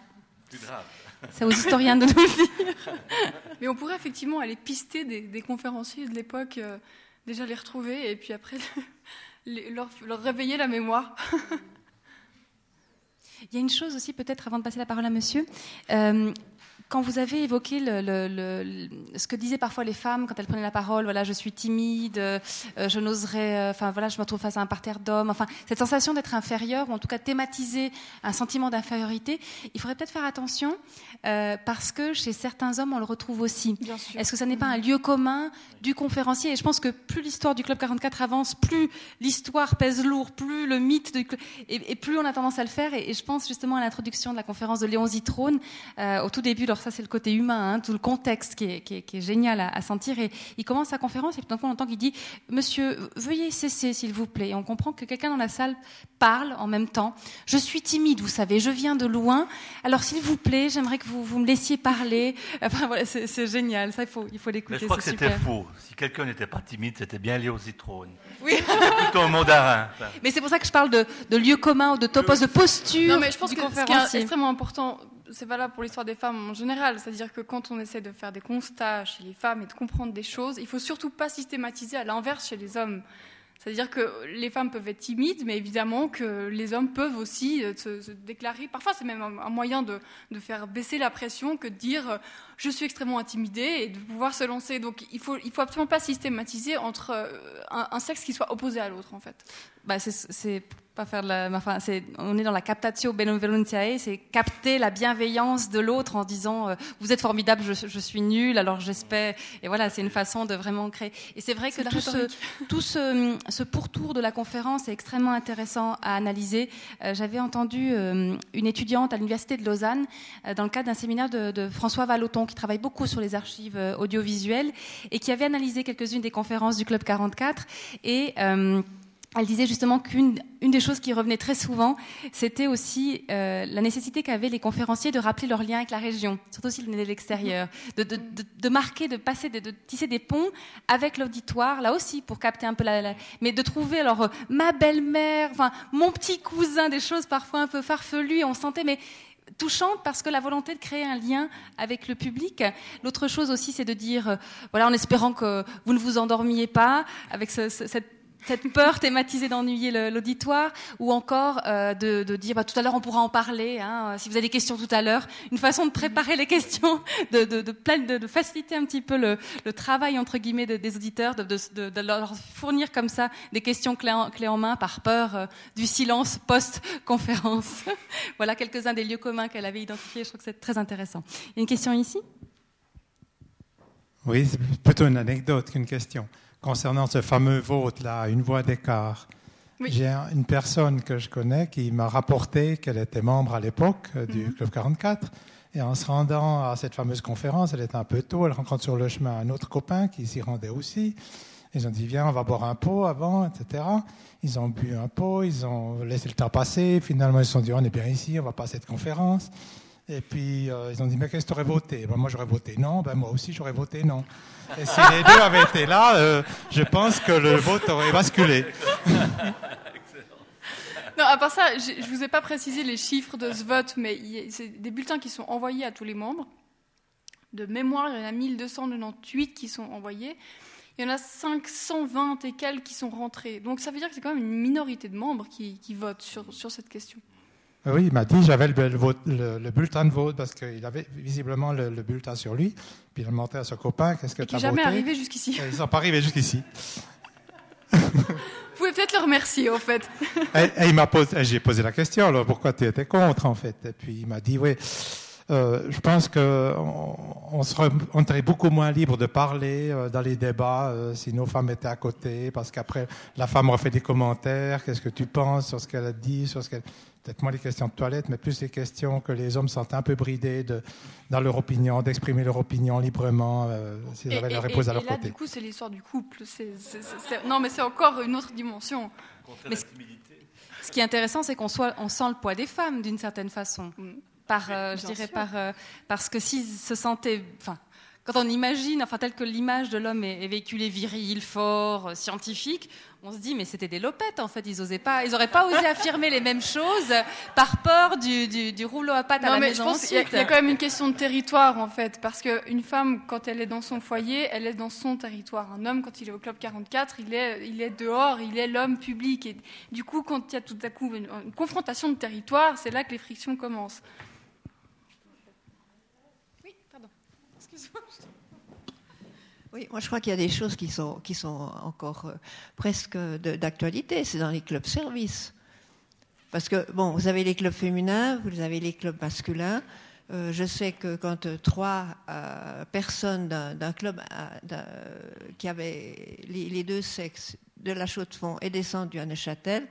C'est aux historiens de nous le dire. Mais on pourrait effectivement aller pister des, conférenciers de l'époque, euh, déjà les retrouver et puis après leur, réveiller la mémoire. Il y a une chose aussi, peut-être avant de passer la parole à monsieur. Euh, quand vous avez évoqué ce que disaient parfois les femmes quand elles prenaient la parole, voilà, je suis timide, euh, je n'oserais, euh, enfin voilà, je me retrouve face à un parterre d'hommes, enfin cette sensation d'être inférieur ou en tout cas thématiser un sentiment d'infériorité, il faudrait peut-être faire attention euh, parce que chez certains hommes on le retrouve aussi. Est-ce que ça n'est pas un lieu commun du conférencier? Et je pense que plus l'histoire du club 44 avance, plus l'histoire pèse lourd, plus le mythe de, et, plus on a tendance à le faire. Et, je pense justement à l'introduction de la conférence de Léon Zitrone au tout début ça c'est le côté humain, hein, tout le contexte qui est, génial à, sentir. Et il commence sa conférence et tout d'un coup on entend qu'il dit Monsieur, veuillez cesser s'il vous plaît. Et on comprend que quelqu'un dans la salle parle en même temps. Je suis timide, vous savez, je viens de loin. Alors s'il vous plaît, j'aimerais que vous, vous me laissiez parler. Enfin voilà, c'est génial. Ça il faut il faut l'écouter. Je crois que c'était faux. Si quelqu'un n'était pas timide, c'était bien Léo Zitrone. Oui. plutôt un mandarin. Mais c'est pour ça que je parle de, de lieu commun ou de topos, de posture. Non mais je pense que ce qui est extrêmement important c'est valable pour l'histoire des femmes en général. C'est-à-dire que quand on essaie de faire des constats chez les femmes et de comprendre des choses, il faut surtout pas systématiser à l'inverse chez les hommes. C'est-à-dire que les femmes peuvent être timides, mais évidemment que les hommes peuvent aussi euh, se, déclarer. Parfois, c'est même un, moyen de, faire baisser la pression que de dire euh, je suis extrêmement intimidée et de pouvoir se lancer. Donc, il faut, faut absolument pas systématiser entre euh, un, sexe qui soit opposé à l'autre, en fait. Bah, c'est pas faire de la, enfin, c'est, on est dans la captatio benevolentiae, c'est capter la bienveillance de l'autre en disant euh, vous êtes formidable, je, je, suis nul, alors j'espère. Et voilà, c'est une façon de vraiment créer. Et c'est vrai que tout, ce, tout ce, ce, pourtour de la conférence est extrêmement intéressant à analyser. Euh, j'avais entendu euh, une étudiante à l'université de Lausanne dans le cadre d'un séminaire de, de, François Valoton qui travaille beaucoup sur les archives audiovisuelles et qui avait analysé quelques-unes des conférences du Club 44 et elle disait justement qu'une une des choses qui revenait très souvent, c'était aussi euh, la nécessité qu'avaient les conférenciers de rappeler leur lien avec la région, surtout s'ils venaient de l'extérieur, de, de, de, de, marquer, de passer, de, tisser des ponts avec l'auditoire, là aussi pour capter un peu la, mais de trouver alors euh, ma belle-mère, enfin mon petit cousin, des choses parfois un peu farfelues, on sentait mais touchante parce que la volonté de créer un lien avec le public. L'autre chose aussi, c'est de dire, euh, voilà, en espérant que vous ne vous endormiez pas avec ce, cette cette peur thématisée d'ennuyer l'auditoire, ou encore euh, de, dire bah, tout à l'heure on pourra en parler, hein, si vous avez des questions tout à l'heure, une façon de préparer les questions, de, faciliter un petit peu le, travail entre guillemets des auditeurs, de, leur fournir comme ça des questions clés en, main par peur euh, du silence post-conférence. voilà quelques-uns des lieux communs qu'elle avait identifiés, je trouve que c'est très intéressant. Une question ici? Oui, c'est plutôt une anecdote qu'une question concernant ce fameux vote-là, une voix d'écart. J'ai une personne que je connais qui m'a rapporté qu'elle était membre à l'époque euh, du mhm. Club 44. Et en se rendant à cette fameuse conférence, elle était un peu tôt, elle rencontre sur le chemin un autre copain qui s'y rendait aussi. Ils ont dit, viens, on va boire un pot avant, etc. Ils ont bu un pot, ils ont laissé le temps passer. Finalement, ils se sont dit, on est bien ici, on va passer cette conférence. Et puis, euh, ils ont dit, mais qu'est-ce que tu aurais voté? Ben, Moi, j'aurais voté non. Ben, moi aussi, j'aurais voté non. Et si les deux avaient été là, euh, je pense que le vote aurait basculé. Non, à part ça, je ne vous ai pas précisé les chiffres de ce vote, mais c'est des bulletins qui sont envoyés à tous les membres. De mémoire, il y en a 1298 qui sont envoyés. Il y en a 520 et quelques qui sont rentrés. Donc ça veut dire que c'est quand même une minorité de membres qui, votent sur, sur cette question. Oui, il m'a dit j'avais le, bulletin de vote parce qu'il avait visiblement le, bulletin sur lui. Puis il a demandé à son copain qu'est-ce que tu as voté. jamais arrivé jusqu'ici. Ils ne sont pas arrivés jusqu'ici. Vous pouvez peut-être le remercier, en fait. et, il m'a posé, j'ai posé la question, alors pourquoi tu étais contre, en fait? Et puis il m'a dit, oui, euh, je pense qu'on on serait, beaucoup moins libre de parler euh, dans les débats euh, si nos femmes étaient à côté, parce qu'après, la femme refait des commentaires, qu'est-ce que tu penses sur ce qu'elle a dit, sur ce qu'elle... Peut-être moins les questions de toilette, mais plus les questions que les hommes sont un peu bridés de, dans leur opinion, d'exprimer leur opinion librement, s'ils avaient la réponse à leur et là, Du coup, c'est l'histoire du couple. Non, mais c'est encore une autre dimension. Mais ce, qui est intéressant, c'est qu'on on sent le poids des femmes d'une certaine façon. Mm par, euh, je dirais, par, euh, parce que s'ils se sentaient, enfin, quand on imagine, enfin, tel que l'image de l'homme est, véhiculée viril, fort, euh, scientifique, on se dit, mais c'était des lopettes, en fait. Ils osaient pas, ils auraient pas osé affirmer les mêmes choses par peur du, du, rouleau à pâte à la mais maison. Je pense qu'il y, a quand même une question de territoire, en fait. Parce qu'une femme, quand elle est dans son foyer, elle est dans son territoire. Un homme, quand il est au Club 44, il est, il est dehors, il est l'homme public. Et du coup, quand il y a tout à coup une confrontation de territoire, c'est là que les frictions commencent. Oui, moi je crois qu'il y a des choses qui sont, qui sont encore euh, presque d'actualité, c'est dans les clubs services. Parce que, bon, vous avez les clubs féminins, vous avez les clubs masculins. Euh, je sais que quand euh, trois personnes d'un club qui avait les, deux sexes de la Chaux-de-Fonds est descendu à Neuchâtel,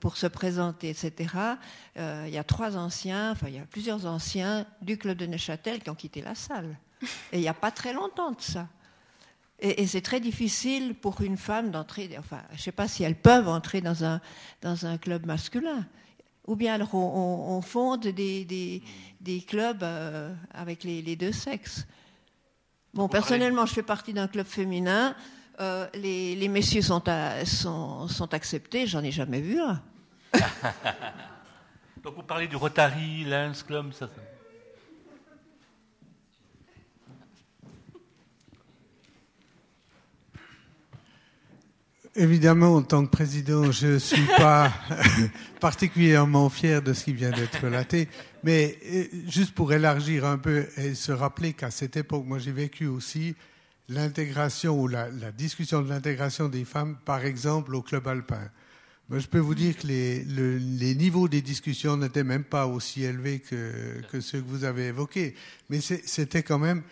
pour se présenter, etc. il y a trois anciens, enfin il y a plusieurs anciens du club de Neuchâtel qui ont quitté la salle. Et il n'y a pas très longtemps de ça. Et, c'est très difficile pour une femme d'entrer, enfin, je ne sais pas si elles peuvent entrer dans un, dans un club masculin. Ou bien alors on, fonde des, des, des clubs euh, avec les, les, deux sexes. Bon, personnellement, je fais partie d'un club féminin. Euh, les, les, messieurs sont, sont, sont acceptés, j'en ai jamais vu un. Donc vous parlez du Rotary, Lens Club, ça, ça. Évidemment, en tant que président, je ne suis pas particulièrement fier de ce qui vient d'être relaté, mais euh, juste pour élargir un peu et se rappeler qu'à cette époque, moi j'ai vécu aussi l'intégration ou la, discussion de l'intégration des femmes, par exemple, au club alpin. Moi, je peux vous dire que les, les niveaux des discussions n'étaient même pas aussi élevés que, que ceux que vous avez évoqués, mais c'était quand même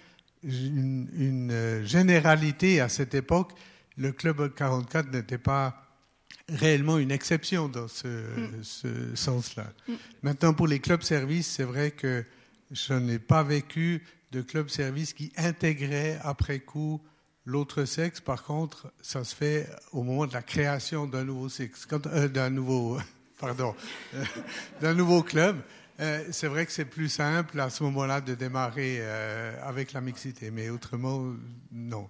une, une euh, généralité à cette époque le Club 44 n'était pas réellement une exception dans ce, mm. sens-là. Mm. Maintenant, pour les clubs services, c'est vrai que je n'ai pas vécu de club service qui intégrait après coup l'autre sexe. Par contre, ça se fait au moment de la création d'un nouveau sexe, euh, d'un nouveau, pardon, euh, d'un nouveau club. Euh, c'est vrai que c'est plus simple à ce moment-là de démarrer avec la mixité, mais autrement, non.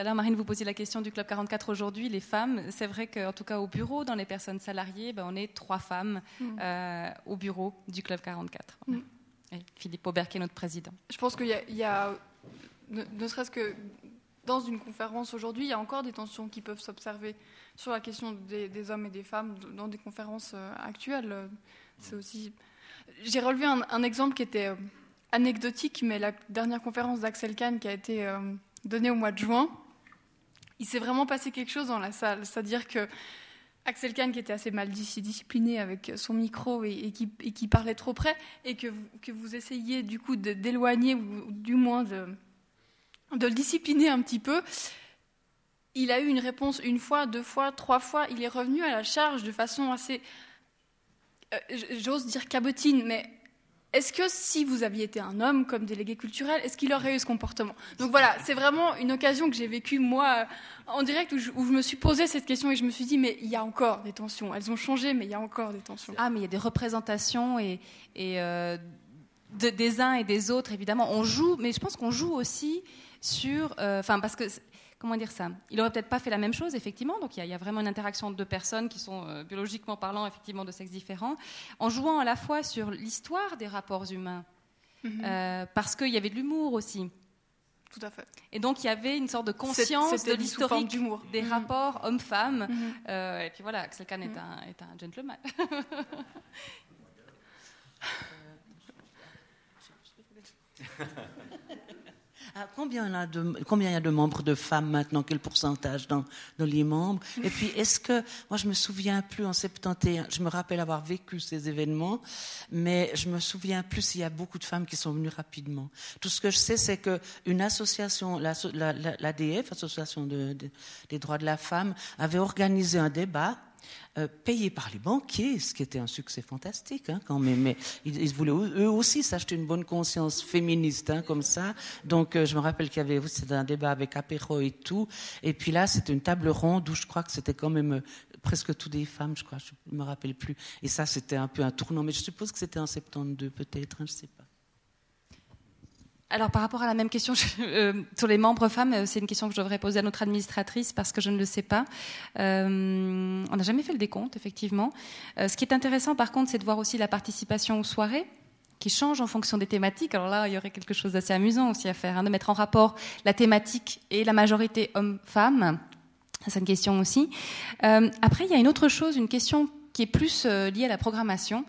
Tout à l'heure, Marine, vous posiez la question du Club 44 aujourd'hui, les femmes. C'est vrai qu'en tout cas au bureau, dans les personnes salariées, ben, on est trois femmes mm. euh, au bureau du Club 44. Mm. Philippe Aubert qui est notre président. Je pense qu'il y, a, ne, serait-ce que dans une conférence aujourd'hui, il y a encore des tensions qui peuvent s'observer sur la question des, hommes et des femmes dans des conférences euh, actuelles. C'est aussi. J'ai relevé un, exemple qui était euh, anecdotique, mais la dernière conférence d'Axel Kahn qui a été donné au mois de juin, il s'est vraiment passé quelque chose dans la salle. C'est-à-dire que Axel Kahn, qui était assez mal discipliné avec son micro et, qui, parlait trop près, et que vous, que essayiez du coup d'éloigner, ou du moins de, de le discipliner un petit peu, il a eu une réponse une fois, deux fois, trois fois. Il est revenu à la charge de façon assez, euh, j'ose dire cabotine, mais est-ce que si vous aviez été un homme comme délégué culturel, est-ce qu'il aurait eu ce comportement? Donc voilà, c'est vraiment une occasion que j'ai vécue moi en direct où je, me suis posé cette question et je me suis dit mais il y a encore des tensions. Elles ont changé, mais il y a encore des tensions. Ah mais il y a des représentations et, euh, des uns et des autres évidemment. On joue, mais je pense qu'on joue aussi sur, euh, enfin parce que comment dire ça? Il aurait peut-être pas fait la même chose, effectivement. Donc il y, a vraiment une interaction de deux personnes qui sont euh, biologiquement parlant effectivement de sexes différents, en jouant à la fois sur l'histoire des rapports humains, mhm. euh, parce qu'il y avait de l'humour aussi. Tout à fait. Et donc il y avait une sorte de conscience de l'historique des mmh. rapports hommes-femmes. Mmh. et puis voilà, Axel Kahn est, un, est un gentleman. Ah, combien, il y a de, de membres de femmes maintenant? Quel pourcentage dans, dans les membres? Et puis, est-ce que. Moi, je me souviens plus en 71, je me rappelle avoir vécu ces événements, mais je me souviens plus s'il y a beaucoup de femmes qui sont venues rapidement. Tout ce que je sais, c'est qu'une association, l'ADF, la, Association des droits de la femme, avait organisé un débat euh, payés par les banquiers, ce qui était un succès fantastique hein, quand même. Mais ils, voulaient eux aussi s'acheter une bonne conscience féministe hein, comme ça. Donc euh, je me rappelle qu'il y avait c'était un débat avec apéro et tout. Et puis là c'était une table ronde où je crois que c'était quand même euh, presque toutes des femmes, je crois, je me rappelle plus. Et ça c'était un peu un tournant. Mais je suppose que c'était en 72 peut-être, hein, je sais pas. Alors par rapport à la même question euh, sur les membres femmes, euh, c'est une question que je devrais poser à notre administratrice parce que je ne le sais pas. Euh, on n'a jamais fait le décompte, effectivement. ce qui est intéressant par contre, c'est de voir aussi la participation aux soirées qui change en fonction des thématiques. Alors là, il y aurait quelque chose d'assez amusant aussi à faire, hein, de mettre en rapport la thématique et la majorité homme-femme. C'est une question aussi. après, il y a une autre chose, une question qui est plus euh, lié à la programmation.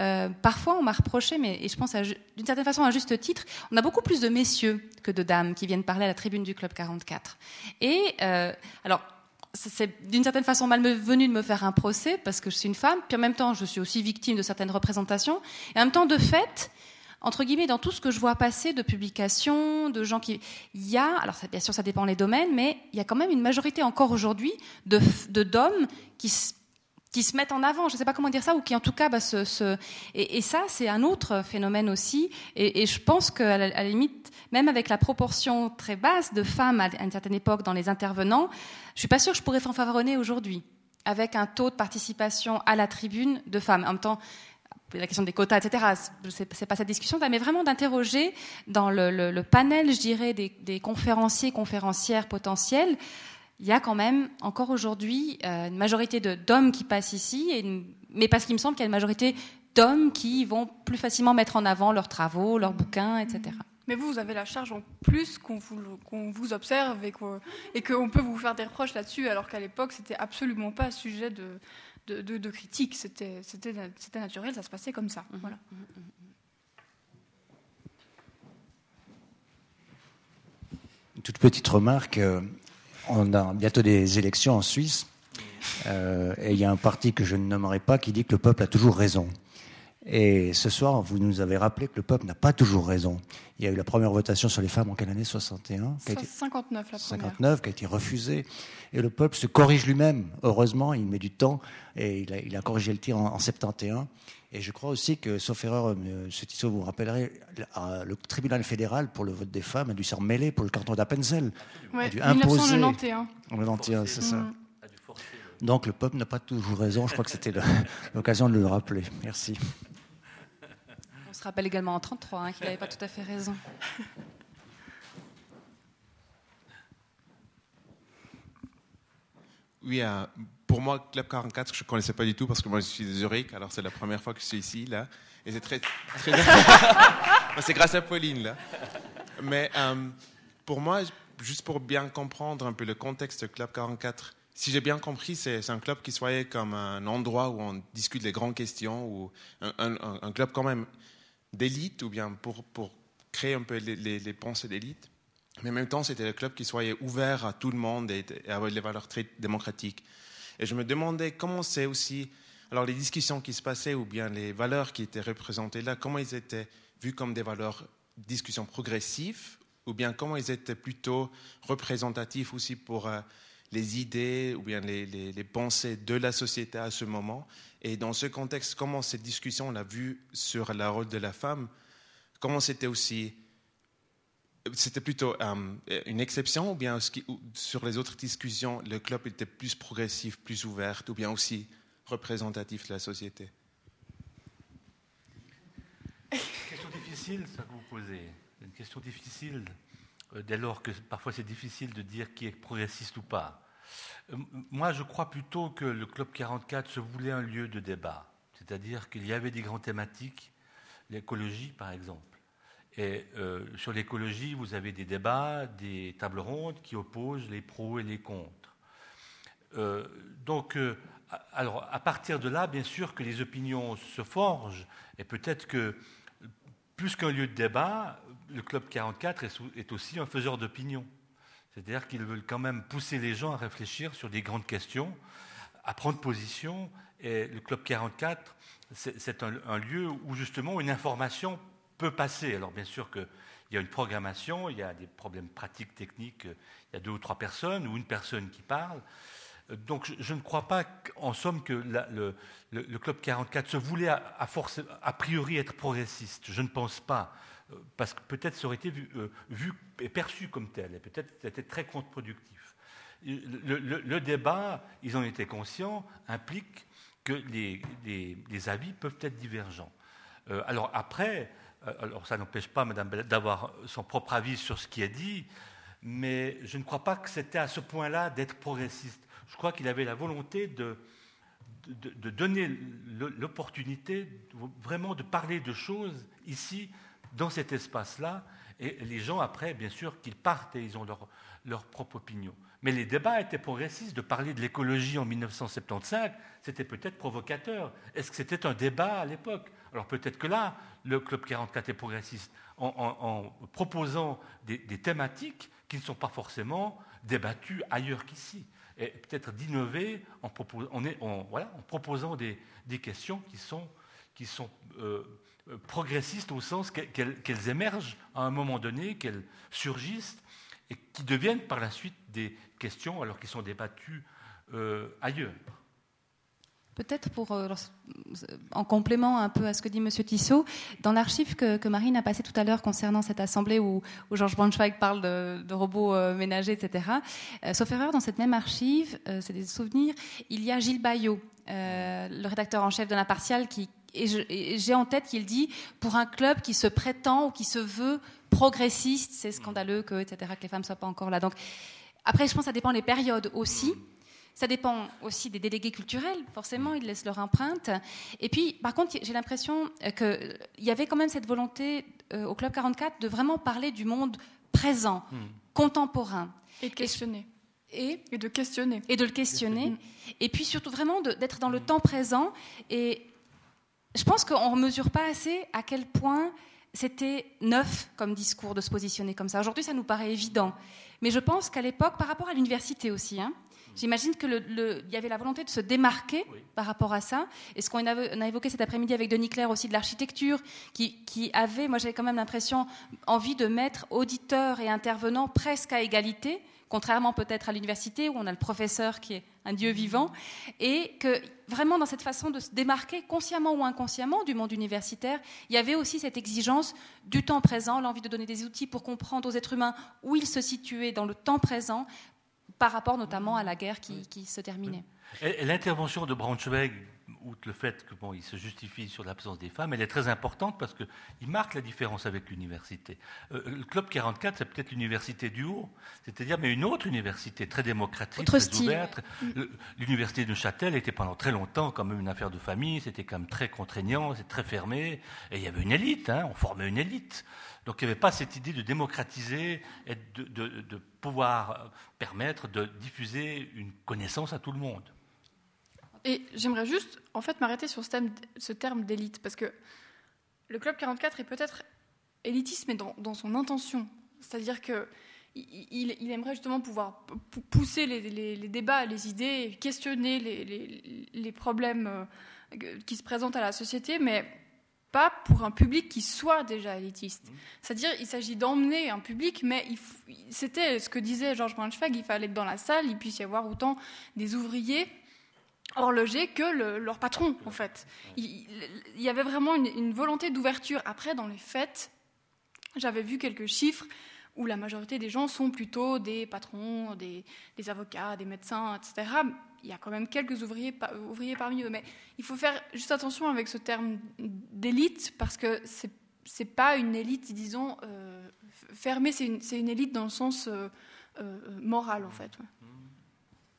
Euh, parfois, on m'a reproché, mais et je pense d'une certaine façon à juste titre, on a beaucoup plus de messieurs que de dames qui viennent parler à la tribune du Club 44. Et euh, alors, c'est d'une certaine façon malvenu de me faire un procès parce que je suis une femme, puis en même temps, je suis aussi victime de certaines représentations. Et en même temps, de fait, entre guillemets, dans tout ce que je vois passer de publications, de gens qui. Il y a, alors bien sûr, ça dépend des domaines, mais il y a quand même une majorité encore aujourd'hui de d'hommes qui qui se mettent en avant, je ne sais pas comment dire ça, ou qui en tout cas, bah, se, Et, ça, c'est un autre phénomène aussi. Et, je pense qu'à la, limite, même avec la proportion très basse de femmes à une certaine époque dans les intervenants, je suis pas sûre que je pourrais fanfaronner aujourd'hui avec un taux de participation à la tribune de femmes. En même temps, la question des quotas, etc. C'est pas cette discussion-là, mais vraiment d'interroger dans le, panel, je dirais, des, des conférenciers, conférencières potentiels, il y a quand même encore aujourd'hui euh, une majorité d'hommes qui passent ici, mais parce qu'il me semble qu'il y a une majorité d'hommes qui vont plus facilement mettre en avant leurs travaux, leurs bouquins, etc. Mais vous, vous avez la charge en plus qu'on vous, vous, observe et qu'on peut vous faire des reproches là-dessus, alors qu'à l'époque, c'était absolument pas sujet de, de, de, critique. C'était naturel, ça se passait comme ça. Mhm. Voilà. Mhm, mhm, Une toute petite remarque. On a bientôt des élections en Suisse, euh, et il y a un parti que je ne nommerai pas qui dit que le peuple a toujours raison. Et ce soir, vous nous avez rappelé que le peuple n'a pas toujours raison. Il y a eu la première votation sur les femmes en quelle année? 61 59, la première. 59, qui a été refusée. Et le peuple se corrige lui-même. Heureusement, il met du temps. Et il a, corrigé le tir en, en 71. Et je crois aussi que, sauf erreur, M. Tissot, vous vous rappellerez, le tribunal fédéral pour le vote des femmes a dû s'en mêler pour le canton d'Appenzell. Ouais, a dû imposer. 1991. En 91, c'est ça. Donc le peuple n'a pas toujours raison. Je crois que c'était l'occasion de le rappeler. Merci. On se rappelle également en 33 hein, qu'il n'avait pas tout à fait raison. Oui, euh, pour moi, Club 44, je ne connaissais pas du tout parce que moi, je suis de Zurich, alors c'est la première fois que je suis ici, là. Et c'est très. très... c'est grâce à Pauline, là. Mais euh, pour moi, juste pour bien comprendre un peu le contexte de Club 44, si j'ai bien compris, c'est un club qui se voyait comme un endroit où on discute les grandes questions, ou un, club quand même d'élite, ou bien pour, créer un peu les, pensées d'élite. Mais en même temps, c'était le club qui soit ouvert à tout le monde et, avec les valeurs très démocratiques. Et je me demandais comment c'est aussi, alors les discussions qui se passaient ou bien les valeurs qui étaient représentées là, comment ils étaient vus comme des valeurs, discussions progressives ou bien comment ils étaient plutôt représentatifs aussi pour euh, les idées ou bien les, pensées de la société à ce moment. Et dans ce contexte, comment cette discussion, on l'a vu sur le rôle de la femme, comment c'était aussi c'était plutôt euh, une exception ou bien sur les autres discussions, le club était plus progressif, plus ouvert ou bien aussi représentatif de la société? Question difficile, ça que vous posez. Une question difficile, dès lors que parfois c'est difficile de dire qui est progressiste ou pas. Euh, moi, je crois plutôt que le Club 44 se voulait un lieu de débat. C'est-à-dire qu'il y avait des grandes thématiques, l'écologie par exemple Et euh, sur l'écologie, vous avez des débats, des tables rondes qui opposent les pros et les contre. Euh, donc, euh, alors, à partir de là, bien sûr que les opinions se forgent, et peut-être que, plus qu'un lieu de débat, le Club 44 est, aussi un faiseur d'opinion. C'est-à-dire qu'ils veulent quand même pousser les gens à réfléchir sur des grandes questions, à prendre position. Et le Club 44, c'est un, lieu où justement une information peut passer. Alors bien sûr qu'il y a une programmation, il y a des problèmes pratiques, techniques, il y a deux ou trois personnes ou une personne qui parle. Donc je, ne crois pas en somme que le, Club 44 se voulait force, a priori être progressiste. Je ne pense pas. Euh, parce que peut-être ça aurait été vu, euh, et perçu comme tel, et peut-être c'était très contre-productif. Le, débat, ils en étaient conscients, implique que les, avis peuvent être divergents. Euh, alors après, alors ça n'empêche pas Madame d'avoir son propre avis sur ce qui est dit, mais je ne crois pas que c'était à ce point-là d'être progressiste je crois qu'il avait la volonté de, donner l'opportunité vraiment de parler de choses ici, dans cet espace-là, et les gens, après, bien sûr, qu'ils partent et ils ont leur, leur propre opinion. Mais les débats étaient progressistes. De parler de l'écologie en 1975, c'était peut-être provocateur. Est-ce que c'était un débat à l'époque? Alors peut-être que là, le Club 44 est progressiste en, proposant des, thématiques qui ne sont pas forcément débattues ailleurs qu'ici et peut-être d'innover en, proposant des, questions qui sont, euh, progressistes au sens qu'elles émergent à un moment donné, qu'elles surgissent et qui deviennent par la suite des questions alors qu'elles sont débattues euh, ailleurs. Peut-être pour, euh, en complément un peu à ce que dit M. Tissot, dans l'archive que, Marine a passé tout à l'heure concernant cette assemblée où, Georges Braunschweig parle de, robots euh, ménagers, etc., euh, sauf erreur, dans cette même archive, c'est des souvenirs, il y a Gilles Bayot, le rédacteur en chef de l'Impartial, qui, et j'ai en tête qu'il dit, pour un club qui se prétend ou qui se veut progressiste, c'est scandaleux que, etc., que les femmes ne soient pas encore là. Donc, après, je pense que ça dépend des périodes aussi. Ça dépend aussi des délégués culturels, forcément, ils laissent leur empreinte. Et puis, par contre, j'ai l'impression qu'il y avait quand même cette volonté euh, au Club 44 de vraiment parler du monde présent, hmm. contemporain. Et de questionner. Et, et, de questionner. Et de le questionner. Et puis surtout vraiment d'être dans le temps présent. Et je pense qu'on ne mesure pas assez à quel point c'était neuf comme discours de se positionner comme ça. Aujourd'hui, ça nous paraît évident. Mais je pense qu'à l'époque, par rapport à l'université aussi, hein, J'imagine qu'il y avait la volonté de se démarquer par rapport à ça. Et ce qu'on a, évoqué cet après-midi avec Denis Claire aussi de l'architecture, qui, qui, avait, moi j'avais quand même l'impression, envie de mettre auditeurs et intervenants presque à égalité, contrairement peut-être à l'université où on a le professeur qui est un Dieu vivant, et que vraiment dans cette façon de se démarquer, consciemment ou inconsciemment, du monde universitaire, il y avait aussi cette exigence du temps présent, l'envie de donner des outils pour comprendre aux êtres humains où ils se situaient dans le temps présent, par rapport notamment à la guerre qui, se terminait. L'intervention de Braunschweig, outre le fait qu'il bon, se justifie sur l'absence des femmes, elle est très importante parce qu'il marque la différence avec l'université. Euh, le Club 44, c'est peut-être l'université du haut, c'est-à-dire mais une autre université très démocratique, très ouverte. L'université de Châtel était pendant très longtemps quand même une affaire de famille, c'était quand même très contraignant, c'est très fermé, et il y avait une élite, hein, on formait une élite. Donc il n'y avait pas cette idée de démocratiser et de, pouvoir permettre de diffuser une connaissance à tout le monde. Et j'aimerais juste en fait m'arrêter sur ce, terme d'élite, parce que le Club 44 est peut-être élitiste, mais dans, son intention. C'est-à-dire qu'il il, aimerait justement pouvoir pousser les, débats, les idées, questionner les, les, problèmes euh, qui se présentent à la société, mais pas pour un public qui soit déjà élitiste. Mmh. C'est-à-dire, il s'agit d'emmener un public, mais c'était ce que disait Georges Braunschweig, il fallait que dans la salle, il puisse y avoir autant des ouvriers horlogers que leur patron, en fait. Il, y avait vraiment une, volonté d'ouverture. Après, dans les faits, j'avais vu quelques chiffres où la majorité des gens sont plutôt des patrons, des, avocats, des médecins, etc il y a quand même quelques ouvriers, parmi eux. Mais il faut faire juste attention avec ce terme d'élite, parce que c'est n'est pas une élite, disons, euh, fermée, c'est une, élite dans le sens euh, euh, moral, en fait.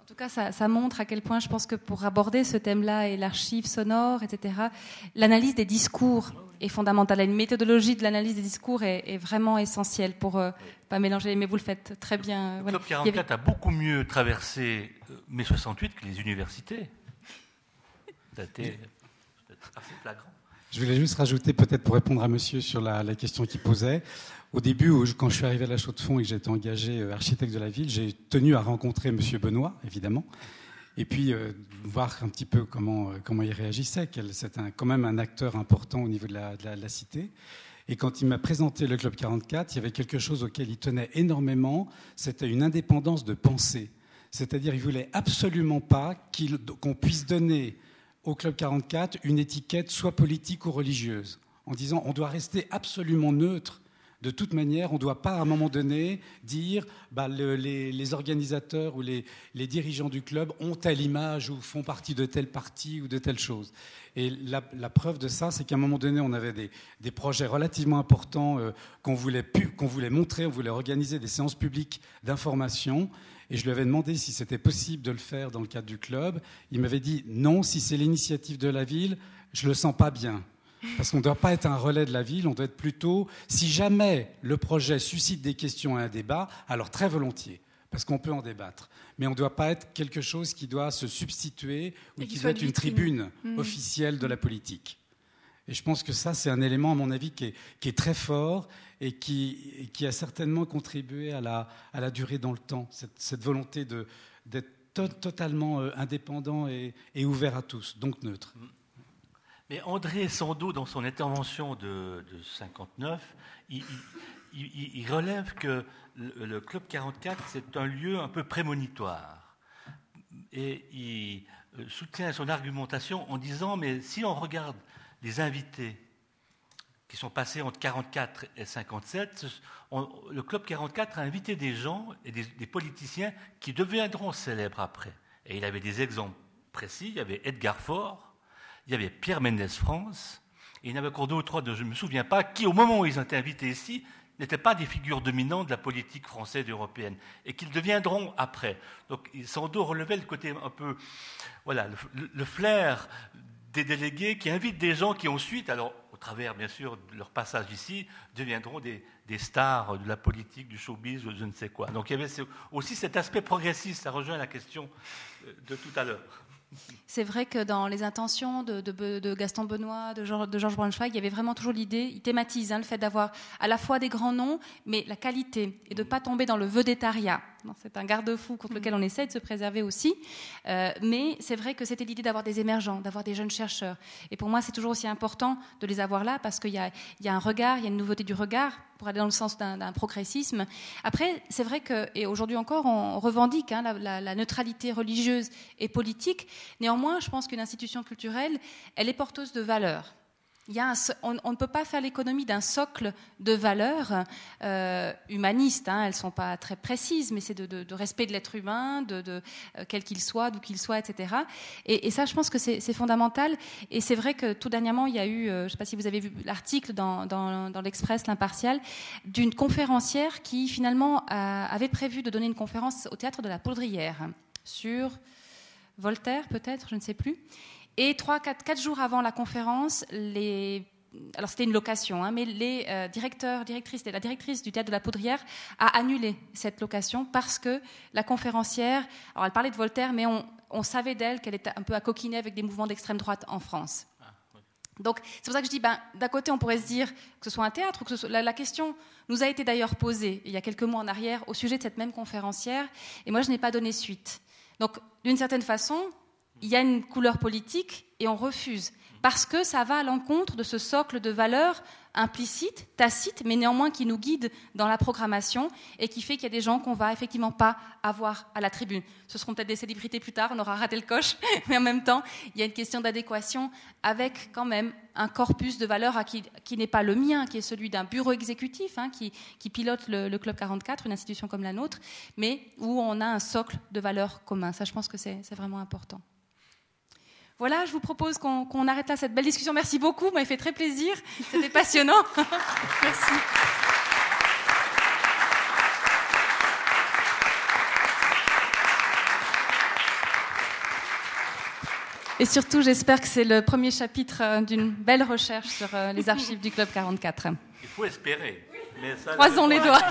En tout cas, ça, ça, montre à quel point je pense que pour aborder ce thème-là et l'archive sonore, etc., l'analyse des discours est fondamentale. Une méthodologie de l'analyse des discours est, vraiment essentielle pour ne pas mélanger, mais vous le faites très bien. Le Club 44 a beaucoup mieux traversé mai 68 que les universités. C'était assez flagrant. Je voulais juste rajouter, peut-être pour répondre à monsieur sur la, question qu'il posait. Au début, quand je suis arrivé à la Chaux-de-Fonds et que j'étais engagé euh, architecte de la ville, j'ai tenu à rencontrer monsieur Benoît, évidemment, et puis euh, voir un petit peu comment, euh, il réagissait. C'est quand même un acteur important au niveau de la, de la cité. Et quand il m'a présenté le Club 44, il y avait quelque chose auquel il tenait énormément, c'était une indépendance de pensée. C'est-à-dire, il voulait absolument pas qu'on puisse donner au Club 44 une étiquette soit politique ou religieuse, en disant on doit rester absolument neutre. De toute manière, on ne doit pas à un moment donné dire bah, les, organisateurs ou les, dirigeants du club ont telle image ou font partie de telle partie ou de telle chose. Et la, preuve de ça, c'est qu'à un moment donné, on avait des, projets relativement importants euh, qu'on voulait, voulait montrer, on voulait organiser des séances publiques d'information. Et je lui avais demandé si c'était possible de le faire dans le cadre du club. Il m'avait dit non, si c'est l'initiative de la ville, je ne le sens pas bien. Parce qu'on ne doit pas être un relais de la ville, on doit être plutôt, si jamais le projet suscite des questions et un débat, alors très volontiers, parce qu'on peut en débattre. Mais on ne doit pas être quelque chose qui doit se substituer ou qui doit être une tribune mmh. officielle de la politique. Et je pense que ça, c'est un élément, à mon avis, qui est très fort et qui, a certainement contribué à la, durée dans le temps, cette, volonté d'être totalement euh, indépendant et, ouvert à tous, donc neutre. Mais André Sando, dans son intervention de, de 59, il, relève que le, Club 44, c'est un lieu un peu prémonitoire. Et il euh, soutient son argumentation en disant, mais si on regarde les invités qui sont passés entre 44 et 57, le Club 44 a invité des gens et des, politiciens qui deviendront célèbres après. Et il avait des exemples précis. Il y avait Edgar Faure, il y avait Pierre Mendès France, et il y en avait encore deux ou trois, je ne me souviens pas, qui, au moment où ils ont été invités ici, n'étaient pas des figures dominantes de la politique française et européenne, et qu'ils deviendront après. Donc, sans doute relever le côté un peu, voilà, le flair des délégués qui invitent des gens qui ensuite, alors au travers bien sûr de leur passage ici, deviendront des, stars de la politique, du showbiz je ne sais quoi. Donc il y avait aussi cet aspect progressiste, ça rejoint la question euh, de tout à l'heure. C'est vrai que dans les intentions de, Gaston Benoît, de, Georges Braunschweig, il y avait vraiment toujours l'idée, il thématise hein, le fait d'avoir à la fois des grands noms, mais la qualité, et de ne pas tomber dans le vedettariat. C'est un garde-fou contre lequel on essaie de se préserver aussi. Euh, mais c'est vrai que c'était l'idée d'avoir des émergents, d'avoir des jeunes chercheurs. Et pour moi, c'est toujours aussi important de les avoir là parce qu'il y, a un regard, il y a une nouveauté du regard aller dans le sens d'un progressisme. Après, c'est vrai que, aujourd'hui encore, on revendique hein, la, neutralité religieuse et politique. Néanmoins, je pense qu'une institution culturelle, elle est porteuse de valeurs on, ne peut pas faire l'économie d'un socle de valeurs euh, humanistes. Hein. elles ne sont pas très précises, mais c'est de, respect de l'être humain, de, euh, quel qu'il soit, d'où qu'il soit, etc. Et, ça, je pense que c'est fondamental. Et c'est vrai que tout dernièrement, il y a eu, euh, je ne sais pas si vous avez vu l'article dans, l'Express, l'impartial, d'une conférencière qui finalement avait prévu de donner une conférence au théâtre de la Poudrière sur Voltaire, peut-être, je ne sais plus. Et trois, quatre, quatre jours avant la conférence, les alors c'était une location, hein, mais les euh, directeurs, directrices, la directrice du théâtre de la Poudrière a annulé cette location parce que la conférencière, alors elle parlait de Voltaire, mais on, savait d'elle qu'elle était un peu à coquiner avec des mouvements d'extrême droite en France. Ah, Donc c'est pour ça que je dis, ben, d'un côté on pourrait se dire que ce soit un théâtre, que ce la, question nous a été d'ailleurs posée il y a quelques mois en arrière au sujet de cette même conférencière, et moi je n'ai pas donné suite. Donc d'une certaine façon, il y a une couleur politique et on refuse parce que ça va à l'encontre de ce socle de valeurs implicites, tacites, mais néanmoins qui nous guide dans la programmation et qui fait qu'il y a des gens qu'on va effectivement pas avoir à la tribune. Ce seront peut-être des célébrités plus tard, on aura raté le coche, mais en même temps, il y a une question d'adéquation avec quand même un corpus de valeurs qui, n'est pas le mien, qui est celui d'un bureau exécutif hein, qui, pilote le, le, Club 44, une institution comme la nôtre, mais où on a un socle de valeurs communs. Ça, je pense que c'est vraiment important. Voilà, je vous propose qu'on arrête là cette belle discussion. Merci beaucoup, m'a fait très plaisir. C'était passionnant. Merci. Et surtout, j'espère que c'est le premier chapitre euh, d'une belle recherche sur euh, les archives du Club 44. Il faut espérer. Croisons les doigts.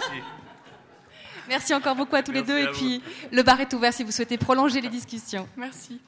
Merci encore beaucoup à tous les deux. Et puis, le bar est ouvert si vous souhaitez prolonger les discussions. Merci.